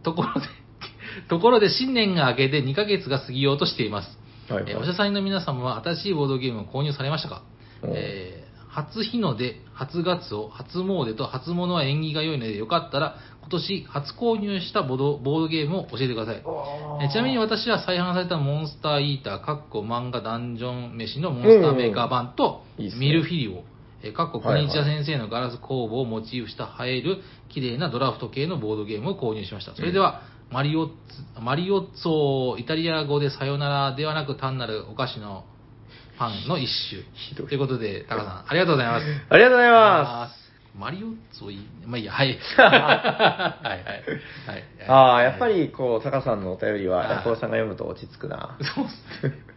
ところで、ところで新年が明けて2ヶ月が過ぎようとしています。はいえーおしゃさんの皆様は新しいボードゲームを購入されましたか、おえー初日の出、初ガツオ、初詣と初物は縁起が良いので、よかったら今年初購入したボードボードゲームを教えてください。えちなみに私は再販されたモンスターイーター、かっこ漫画ダンジョン飯のモンスターメーカー版と、うん。いいっすね。ミルフィリオ、えかっこはいはい国ニチア先生のガラス工房をモチーフした映える綺麗なドラフト系のボードゲームを購入しました。それでは、マリオッツ、マリオッツォイタリア語でさよならではなく単なるお菓子のパンの一種。ということで、タカさん、ありがとうございます。ありがとうございます。マリオッツォイ、まあいいや、はい。はいはい。はい。ああ、やっぱ。り、こう、タカさんのお便りは、はいヤコウさんが読むと落ち着くな。そうっすね。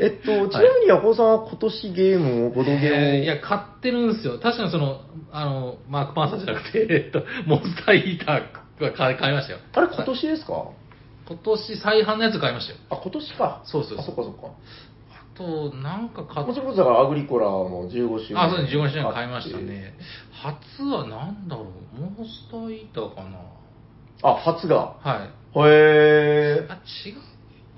えっと、ちなみにヤコウさんは今年ゲームを、ボドゲームを、えーいや、買ってるんですよ。確かにその、あの、マークパンサーじゃなくて、えっと、モンスターイーターは買いましたよ。あれ今年ですか？今年再販のやつ買いましたよ。あ、今年か。そうそうそうあ、そっかそっか。あと、なんか買っもちろんだからアグリコラも15周年。あ、そうです、15周年買いましたね。初はなんだろう、モンスターイーターかな。あ、初が。はい。へえ。あ、違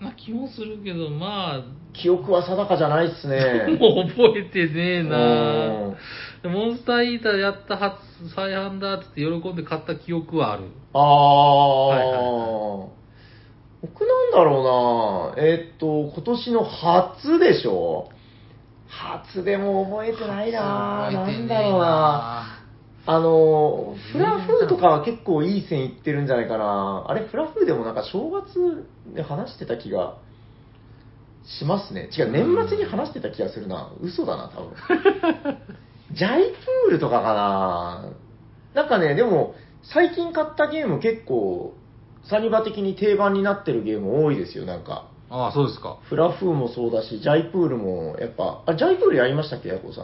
うな気もするけど、まあ、記憶は定かじゃないっすね。もう覚えてねえうん。なでモンスターイーターやった初再販だって喜んで買った記憶はある。ああ、いはいは僕なんだろうな。えっと、今年の初でしょ？初でも覚えてないな。なんだろうな。あの、フラフーとかは結構いい線いってるんじゃないかな。あれ、フラフーでもなんか正月で話してた気がしますね。違う、年末に話してた気がするな。嘘だな、多分。ジャイプールとかかななんかね、でも、最近買ったゲーム結構、サニバ的に定番になってるゲーム多いですよ、なんか。ああ、そうですか。フラフーもそうだし、ジャイプールも、やっぱ、あ、ジャイプールやりましたっけ、ヤコウさ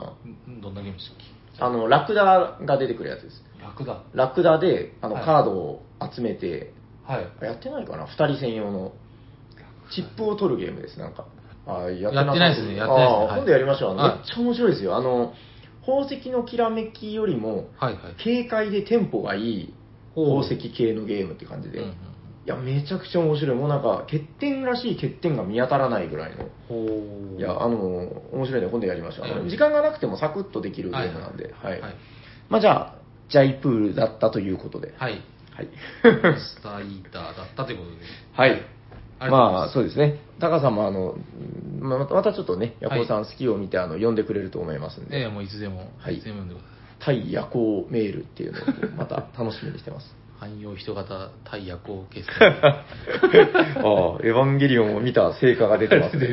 ん？んどんなゲームでしたっけ？あの、ラクダが出てくるやつです。楽だ。ラクダで、あの、はいカードを集めて、はい。やってないかな？二人専用の、チップを取るゲームです、なんか。あややってないですねやってないですね今度やりましょう。めっちゃ面白いですよ。あの、宝石のきらめきよりも。軽快でテンポがいい宝石系のゲームって感じで。いや、めちゃくちゃ面白い。もうなんか、欠点らしい欠点が見当たらないぐらいの。いや、あの、面白いね。今度やりましょう。時間がなくてもサクッとできるゲームなんで。はい。はい。まあじゃあ、ジャイプールだったということで。はい。はい。スターイーターだったということで。はい。まあ、そうですね。タカさんも、あの、うんままたちょっとね、ヤコウさん好きを見て、あの、読んでくれると思いますんで、ええ、もういつでも、はいいつでんでくださ対ヤコウメールっていうのを、また 楽しみにしてます。い。汎用人型対役を決ああ、エヴァンゲリオンを見た成果が出てますね。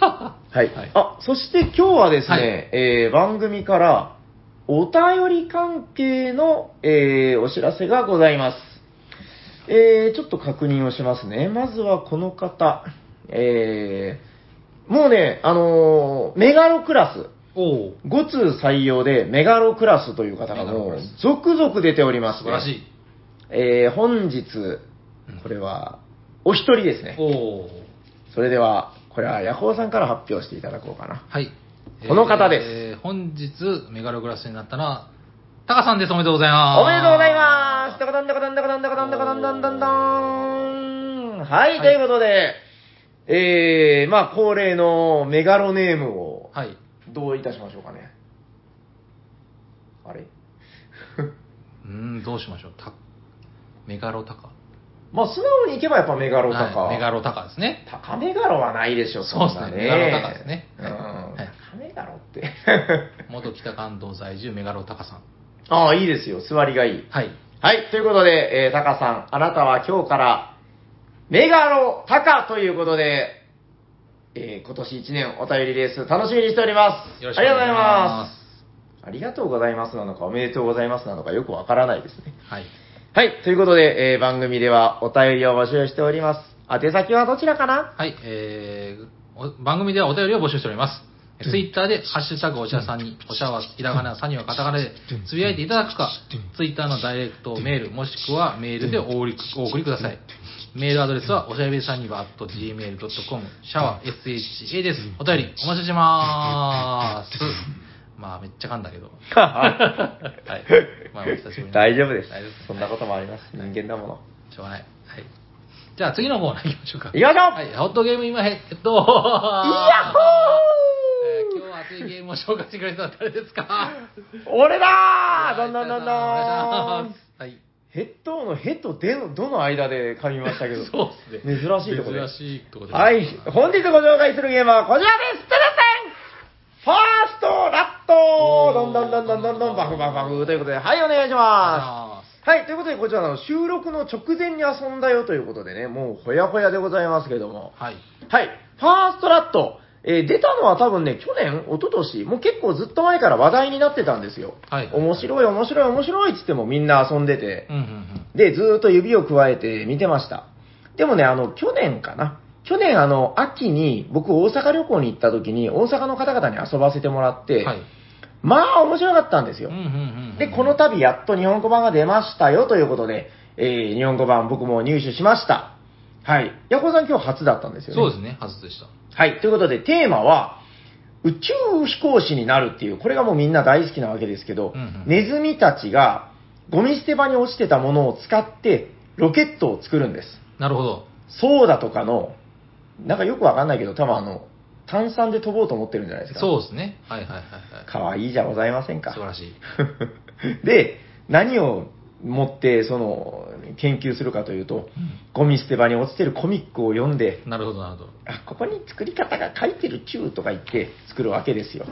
はい。はいあ、そして今日はですね、はいえー番組からお便り関係の、えーお知らせがございます。えーちょっと確認をしますね。まずはこの方。えーもうね、あのーメガロクラス。おお5通採用でメガロクラスという方がもう続々出ております、素晴らしい。えー本日、これは、お一人ですね。おおそれでは、これはヤコウさんから発表していただこうかな。はい。この方ですえー本日、メガログラスになったのは、タカさんです。おめでとうございます。おめでとうございますダカダンダカダンダカダンダカダンダカダンダンダンダンはい、はいということで、えー、まあ恒例のメガロネームを、はい。どういたしましょうかね。あれ？うーん、どうしましょう。たメガロタカ？まあ素直にいけばやっぱメガロタカ。はいメガロタカですね。タカメガロはないでしょ、そうですねんなメガロタカですねうん。はいタカメガロって。元北関東在住メガロタカさん。ああ、いいですよ。座りがいい。はい。はい、ということで、えー、タカさん、あなたは今日から、メガロタカということで、えー、今年1年お便りレース楽しみにしております。よろしくお願いします。ありがとうございます。ありがとうございますなのか、おめでとうございますなのか、よくわからないですね。はい。はい、ということで、えー、番組ではお便りを募集しております。宛先はどちらかな？はい、えー、お番組ではお便りを募集しております。ツイッターで、ハッシュタグおしゃさんに、おしゃはひらがな、さにはカタカナでつぶやいていただくか、ツイッターのダイレクトメール、もしくはメールでお送りください。メールアドレスは、おしゃべりさんには、gmail.com、シャワー SHA です。お便り、お待ちしてまーす。まあ、めっちゃ噛んだけど。はい。まあ、お久しぶりに大丈夫です大丈夫。そんなこともあります。人間だもの。しょうがない。はい。じゃあ、次のコーナー行きましょうか。行きましょうはい、ホットゲーム今へ、えっと、イヤッホえー今日熱いゲームを紹介してくれたのは誰ですか？ー俺だーどんどんどんどんはい。ヘッドのヘとデの、どの間で噛みましたけど。そうですね。珍しいところで珍しいところで。はい。本日ご紹介するゲームはこちらですテレセンファーストラットどんどんどんどんどんどんバフバフバフということで、はい、お願いしまあす。はい、ということで、こちらの収録の直前に遊んだよということでね、もうほやほやでございますけども。はい。はい、ファーストラット。えー出たのは多分ね、去年、一昨年もう結構ずっと前から話題になってたんですよ。はい面白い、面白い、面白いっつってもみんな遊んでて。うんうんうん。で、ずーっと指を加えて見てました。でもね、あの、去年かな。去年、あの、秋に、僕、大阪旅行に行った時に、大阪の方々に遊ばせてもらって、はい。まあ、面白かったんですようん。うんうん。で、この度、やっと日本語版が出ましたよということで、えー、日本語版僕も入手しました。はい。ヤコウさん今日初だったんですよね。そうですね、初でした。はい。ということで、テーマは、宇宙飛行士になるっていう、これがもうみんな大好きなわけですけど、うんうんネズミたちがゴミ捨て場に落ちてたものを使ってロケットを作るんです。なるほど。ソーダとかの、なんかよくわかんないけど、多分あの、炭酸で飛ぼうと思ってるんじゃないですか。そうですね。はいはいはいはい。かわいいじゃございませんか。素晴らしい。で、何を持って、その、研究するかというと、ゴミ捨て場に落ちてるコミックを読んで、なるほどなるほど。あ、ここに作り方が書いてるチューとか言って作るわけですよ。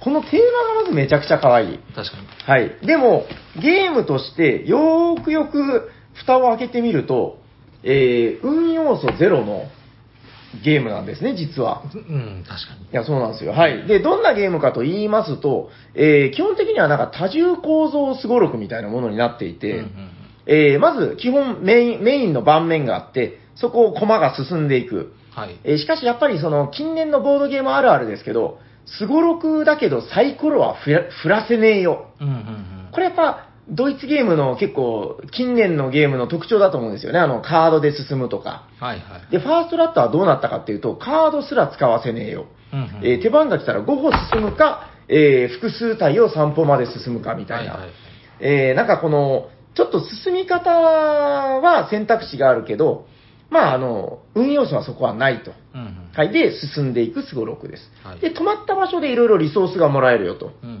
このテーマがまずめちゃくちゃ可愛い。確かに。はい。でも、ゲームとして、よーくよく蓋を開けてみると、えー、運要素ゼロのゲームなんですね、実は。うん、確かに。いや、そうなんですよ。はい。で、どんなゲームかと言いますと、えー基本的にはなんか多重構造すごろくみたいなものになっていて、うんうんえーまず基本メインメインの盤面があって、そこを駒が進んでいく。はい。えーしかしやっぱりその近年のボードゲームあるあるですけど、すごろくだけどサイコロは振らせねえよ。うんうんうん。これやっぱドイツゲームの結構近年のゲームの特徴だと思うんですよね。あのカードで進むとか。はいはい。で、ファーストラットはどうなったかっていうと、カードすら使わせねえよ。うんうんえー手番が来たら5歩進むか、えー複数体を3歩まで進むかみたいな。はいはいはいえーなんかこの、ちょっと進み方は選択肢があるけど、まああの、運要素はそこはないと。うんうん。はい。で、進んでいくすごろくです。はいで、止まった場所でいろいろリソースがもらえるよと。うんうん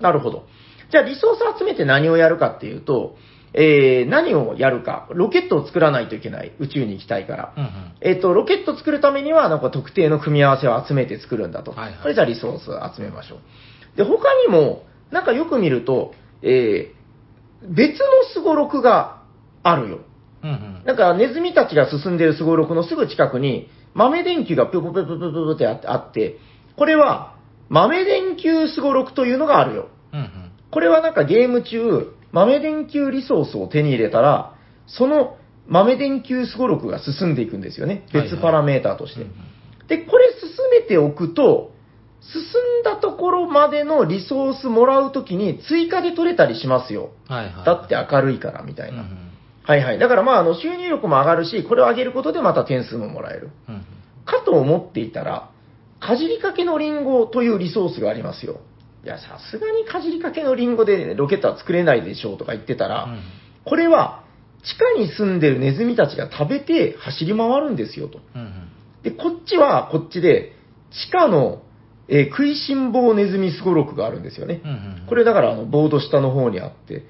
なるほど。じゃあ、リソース集めて何をやるかっていうと、えー何をやるか。ロケットを作らないといけない。宇宙に行きたいから。うんうん。えっ、と、ロケット作るためには、なんか特定の組み合わせを集めて作るんだと。はいはいこれじゃあリソースを集めましょう。で、他にも、なんかよく見ると、えー別のすごろくがあるよ。うんうん。なんかネズミたちが進んでるすごろくのすぐ近くに豆電球がぴょぽぴょぽぴょぽってあってあって、これは豆電球すごろくというのがあるよ。うんうん。これはなんかゲーム中、豆電球リソースを手に入れたら、その豆電球すごろくが進んでいくんですよね。別パラメーターとして。で、これ進めておくと、進んだところまでのリソースもらうときに追加で取れたりしますよ。はいはい。だって明るいからみたいな。うんうんはいはい。だからまあ、あの、収入力も上がるし、これを上げることでまた点数ももらえる。うんうん。かと思っていたら、かじりかけのリンゴというリソースがありますよ。いや、さすがにかじりかけのリンゴでロケットは作れないでしょうとか言ってたら、うんこれは地下に住んでるネズミたちが食べて走り回るんですよと。うんうん。で、こっちはこっちで、地下の、えー食いしん坊ネズミすごろくがあるんですよね。うんうん。これだからあのボード下の方にあって、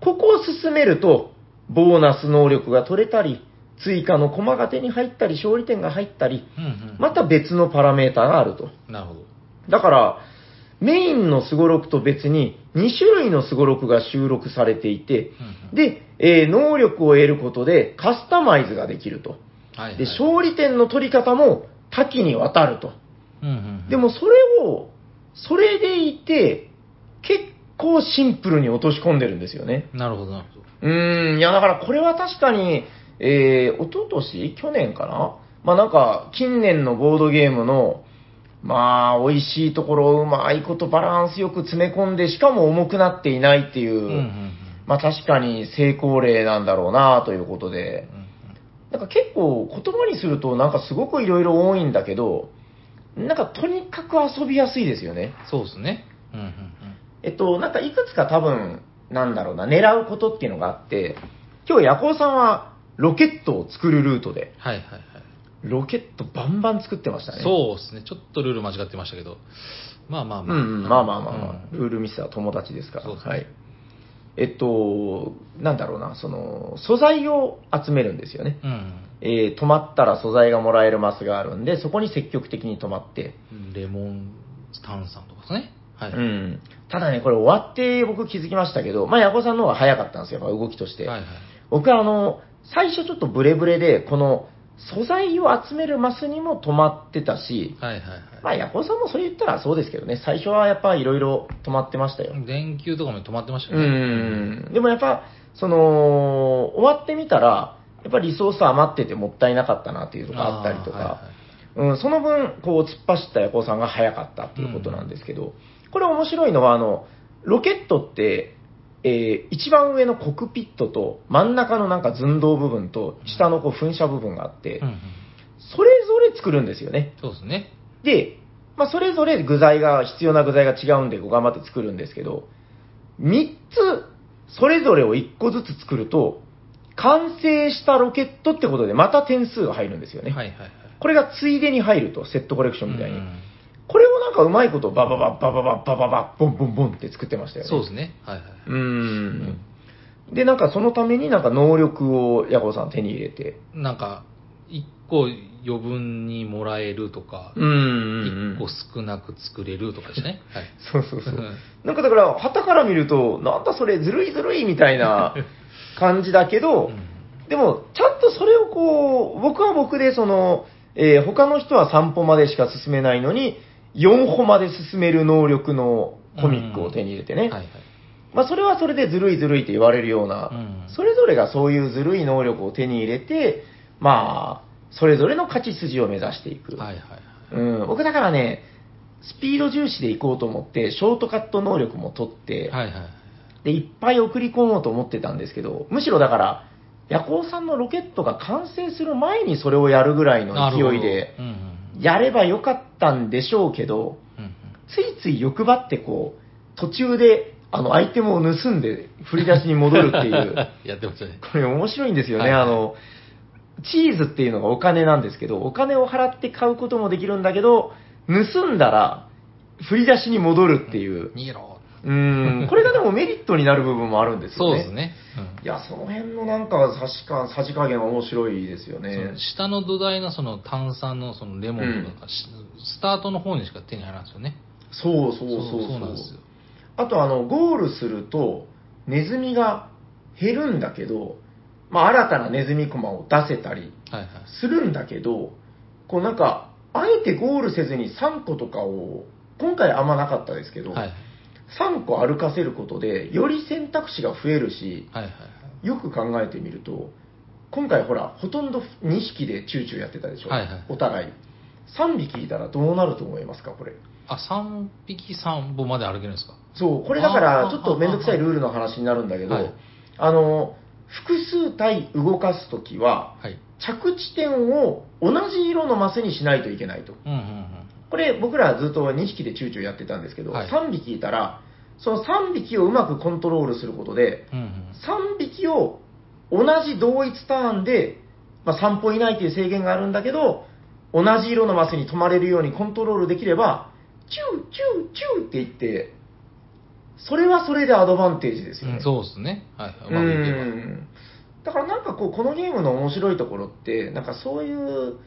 ここを進めると、ボーナス能力が取れたり、追加の駒が手に入ったり、勝利点が入ったり、うんうん。また別のパラメータがあると。なるほど。だから、メインのすごろくと別に2種類のすごろくが収録されていて、で、えー能力を得ることでカスタマイズができると。はいはい。で、勝利点の取り方も多岐にわたると。でもそれを、それでいて、結構シンプルに落とし込んでるんですよね。なるほどなるほど。うーん、いやだからこれは確かに、えー、一昨年？去年かな？まあなんか、近年のボードゲームの、まあ、美味しいところをうまいことバランスよく詰め込んで、しかも重くなっていないっていう、うんうんうん。まあ確かに成功例なんだろうなということで、なんか結構言葉にするとなんかすごくいろいろ多いんだけど、なんかとにかく遊びやすいですよね。そうですね。うんうんうん。えっと、なんかいくつか多分、なんだろうな、狙うことっていうのがあって、今日ヤコウさんはロケットを作るルートで、はいはいはい。ロケットバンバン作ってましたね。そうですね。ちょっとルール間違ってましたけど。まあまあまあ。うんうん、まあまあまあまあ、うんルールミスは友達ですから。そうですねはい。えっと、なんだろうな、その、素材を集めるんですよね。うん。えー止まったら素材がもらえるマスがあるんで、そこに積極的に止まって。レモン炭酸とかですね。はい。うん。ただね、これ終わって僕気づきましたけど、まあ、ヤコさんの方が早かったんですよ、動きとして。はいはい。僕はあの、最初ちょっとブレブレで、この素材を集めるマスにも止まってたし、はいはいまあ、ヤコさんもそれ言ったらそうですけどね、最初はやっぱいろいろ止まってましたよ。はい。電球とかも止まってましたうよね。ん。でもやっぱ、その、終わってみたら、やっぱりリソース余っててもったいなかったなっていうのがあったりとか、はいはいうん、その分、こう、突っ走ったヤコウさんが早かったっていうことなんですけど、これ面白いのは、あの、ロケットって、えー一番上のコクピットと真ん中のなんか寸胴部分と下のこう噴射部分があって、うんうん。それぞれ作るんですよね。そうですね。で、まあ、それぞれ具材が、必要な具材が違うんで、頑張って作るんですけど、3つ、それぞれを1個ずつ作ると、完成したロケットってことで、また点数が入るんですよね。はいはいはい。これがついでに入ると、セットコレクションみたいに。うんこれもなんかうまいことバババッバババッバババッボンボンボンって作ってましたよね。そうですね。はいはい。うん。で、なんかそのためになんか能力をヤコさん手に入れて。なんか、一個余分にもらえるとか、一、うん、個少なく作れるとかですね。はい。そうそうそう。なんかだから、はたから見ると、なんだそれずるいずるいみたいな感じだけど、うん、でも、ちゃんとそれをこう、僕は僕でその、えー、他の人は散歩までしか進めないのに、4歩まで進める能力のコミックを手に入れてね。はいはい。まあ、それはそれでずるいずるいって言われるような、うんそれぞれがそういうずるい能力を手に入れて、まあ、それぞれの勝ち筋を目指していく。はいはいはい。うん、僕だからね、スピード重視で行こうと思って、ショートカット能力も取って、はいはい。で、いっぱい送り込もうと思ってたんですけど、むしろだから、ヤコウさんのロケットが完成する前にそれをやるぐらいのなるほど勢いで、うんうんやればよかったんでしょうけど、うんうんついつい欲張ってこう、途中で、あの、アイテムを盗んで振り出しに戻るっていう、やってましたね。これ面白いんですよね。はいはいあの、チーズっていうのがお金なんですけど、お金を払って買うこともできるんだけど、盗んだら振り出しに戻るっていう。逃げろ。うーん、これがでもメリットになる部分もあるんですよね。そうですね。うんいや、その辺のなんか差しか、さじ加減は面白いですよそねの。下の土台のその炭酸のそのレモンとか、しスタートの方にしか手に入らんですよね。そうそうそうそう。そうなんですよ。あと、あの、ゴールすると、ネズミが減るんだけど、まあ、新たなネズミコマを出せたりはいはい。するんだけど、こうなんか、あえてゴールせずに3個とかを、今回あんまなかったですけど、はい3個歩かせることで、より選択肢が増えるし、はいはいはい。よく考えてみると、今回ほら、ほとんど2匹でチューチューやってたでしょ、はいはいお互い。3匹いたらどうなると思いますか、これ？あ、3匹3本まで歩けるんですか？そう、これだから、あーちょっとめんどくさいルールの話になるんだけど、はいあの、複数体動かすときは、はい。着地点を同じ色のマスにしないといけないと。うんうんうん。これ、僕らずっと2匹でチューチューやってたんですけど、はい3匹いたら、その3匹をうまくコントロールすることで、うんうん。3匹を同じ同一ターンで、まあ、3歩以内という制限があるんだけど、同じ色のマスに止まれるようにコントロールできれば、チュー、チュー、チューって言って、それはそれでアドバンテージですよね。うんそうですね。はい。ううまくいけば。んだからなんかこう、このゲームの面白いところって、なんかそういう、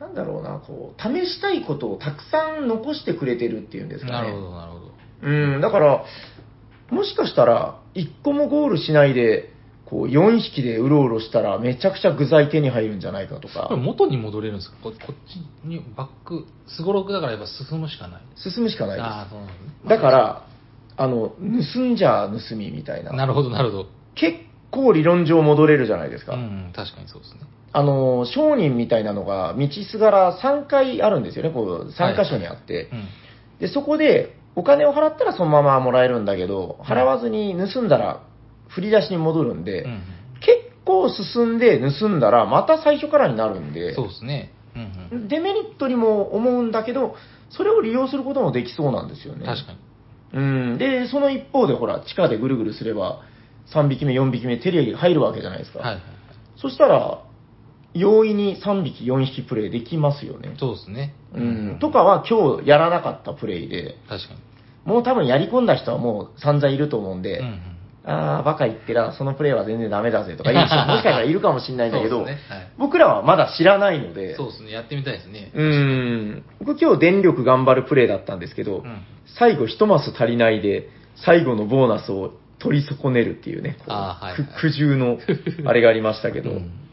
なんだろうな、こう、試したいことをたくさん残してくれてるっていうんですかね。なるほど、なるほど。うん、だから、もしかしたら、1個もゴールしないで、こう、4匹でうろうろしたら、めちゃくちゃ具材手に入るんじゃないかとか元に戻れるんですか？ここっちにバック、すごろくだからやっぱ進むしかない。進むしかないああ、でそうなんですねす。だから、あの、盗んじゃ盗みみたいな。なるほど、なるほど。結構理論上戻れるじゃないですか。うんうん、確かにそうですね。あの、商人みたいなのが、道すがら3回あるんですよね、こう、3箇所にあって。うん。で、そこで、お金を払ったらそのままもらえるんだけど、払わずに盗んだら、振り出しに戻るんで、うん結構進んで盗んだら、また最初からになるんうん、で、そうですね。うんうん。デメリットにも思うんだけど、それを利用することもできそうなんですよね。確かに。うん。で、その一方で、ほら、地下でぐるぐるすれば、3匹目、4匹目、テレビが入るわけじゃないですか。はいはいはい。そしたら、容易に3匹、4匹プレイできますよね。そうですね。うん。とかは今日やらなかったプレイで、確かに。もう多分やり込んだ人はもう散々いると思うんで、うんうん。あー、バカ言ってら、そのプレイは全然ダメだぜとか言う人も もしかしたらいるかもしれないんだけど、ねはい僕らはまだ知らないので、そうですね、やってみたいですね。うーん、僕今日電力頑張るプレイだったんですけど、うん最後一マス足りないで、最後のボーナスを取り損ねるっていうね、こうあーはいはいく苦渋のあれがありましたけど、うんで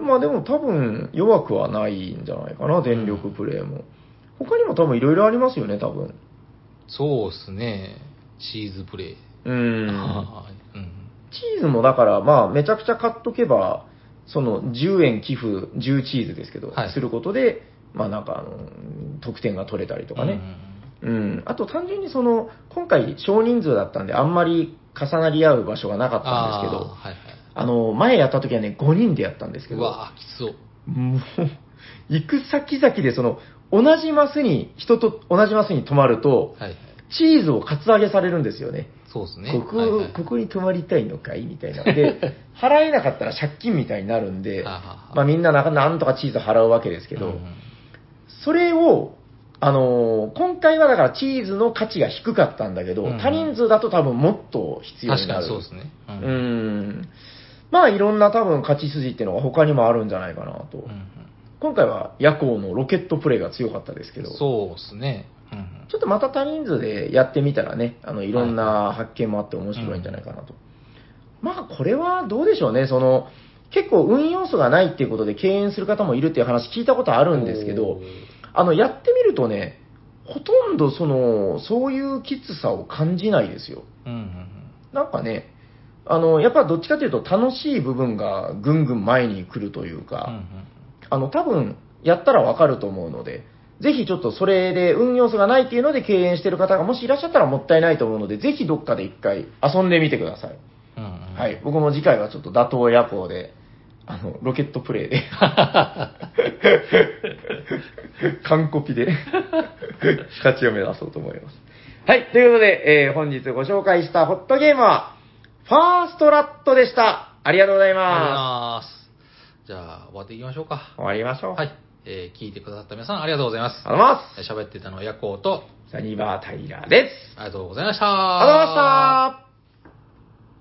まあでも多分弱くはないんじゃないかな、電力プレイも。他にも多分いろいろありますよね、多分。そうですね、チーズプレイ。うーん。チーズもだから、まあ、めちゃくちゃ買っとけば、その10円寄付、10チーズですけど、はいすることで、まあなんかあの、得点が取れたりとかね。うん、あと単純にその、今回少人数だったんで、あんまり重なり合う場所がなかったんですけど、はいはい。あの、前やった時はね、5人でやったんですけど、うわーきつそう。もう、行く先々でその、同じマスに、人と同じマスに泊まると、はいはい。チーズをカツアゲされるんですよね。そうですね。ここ、はいはいここに泊まりたいのかいみたいな。で、払えなかったら借金みたいになるんで、まあみんななんかなんとかチーズ払うわけですけど、うんうんそれを、あのー今回はだからチーズの価値が低かったんだけど、うん多人数だと多分もっと必要に確かなる。にそうですね。ううーん。まあいろんな多分勝ち筋っていうのが他にもあるんじゃないかなと。うん今回は夜行のロケットプレイが強かったですけど、そうですね。うんうんちょっとまた多人数でやってみたらね、あのいろんな発見もあって面白いんじゃないかなと。まあこれはどうでしょうね、その結構運要素がないっていうことで敬遠する方もいるっていう話聞いたことあるんですけどあのやってみるとね、ほとんどそのそういうきつさを感じないですよ。うんうんなんかね、あのやっぱどっちかというと楽しい部分がぐんぐん前に来るといううんか、うんあの、多分、やったらわかると思うので、ぜひちょっとそれで運要素がないっていうので敬遠してる方がもしいらっしゃったらもったいないと思うので、ぜひどっかで一回遊んでみてください。うんうんはい。僕も次回はちょっと打倒夜行で、あの、ロケットプレイで、完コピで、勝ちを目指そうと思います。はい。ということで、えー本日ご紹介したホットゲームは、ファーストラットでした。ありがとうございありがとうございまます。じゃあ、終わっていきましょうか。す。終わりましょう。はい。えー聞いてくださった皆さんありがとうございますあ。りがとうございます。えー喋ってたのはヤコウと、サニバータイラーです。ありがとうございました。ありがとうございました。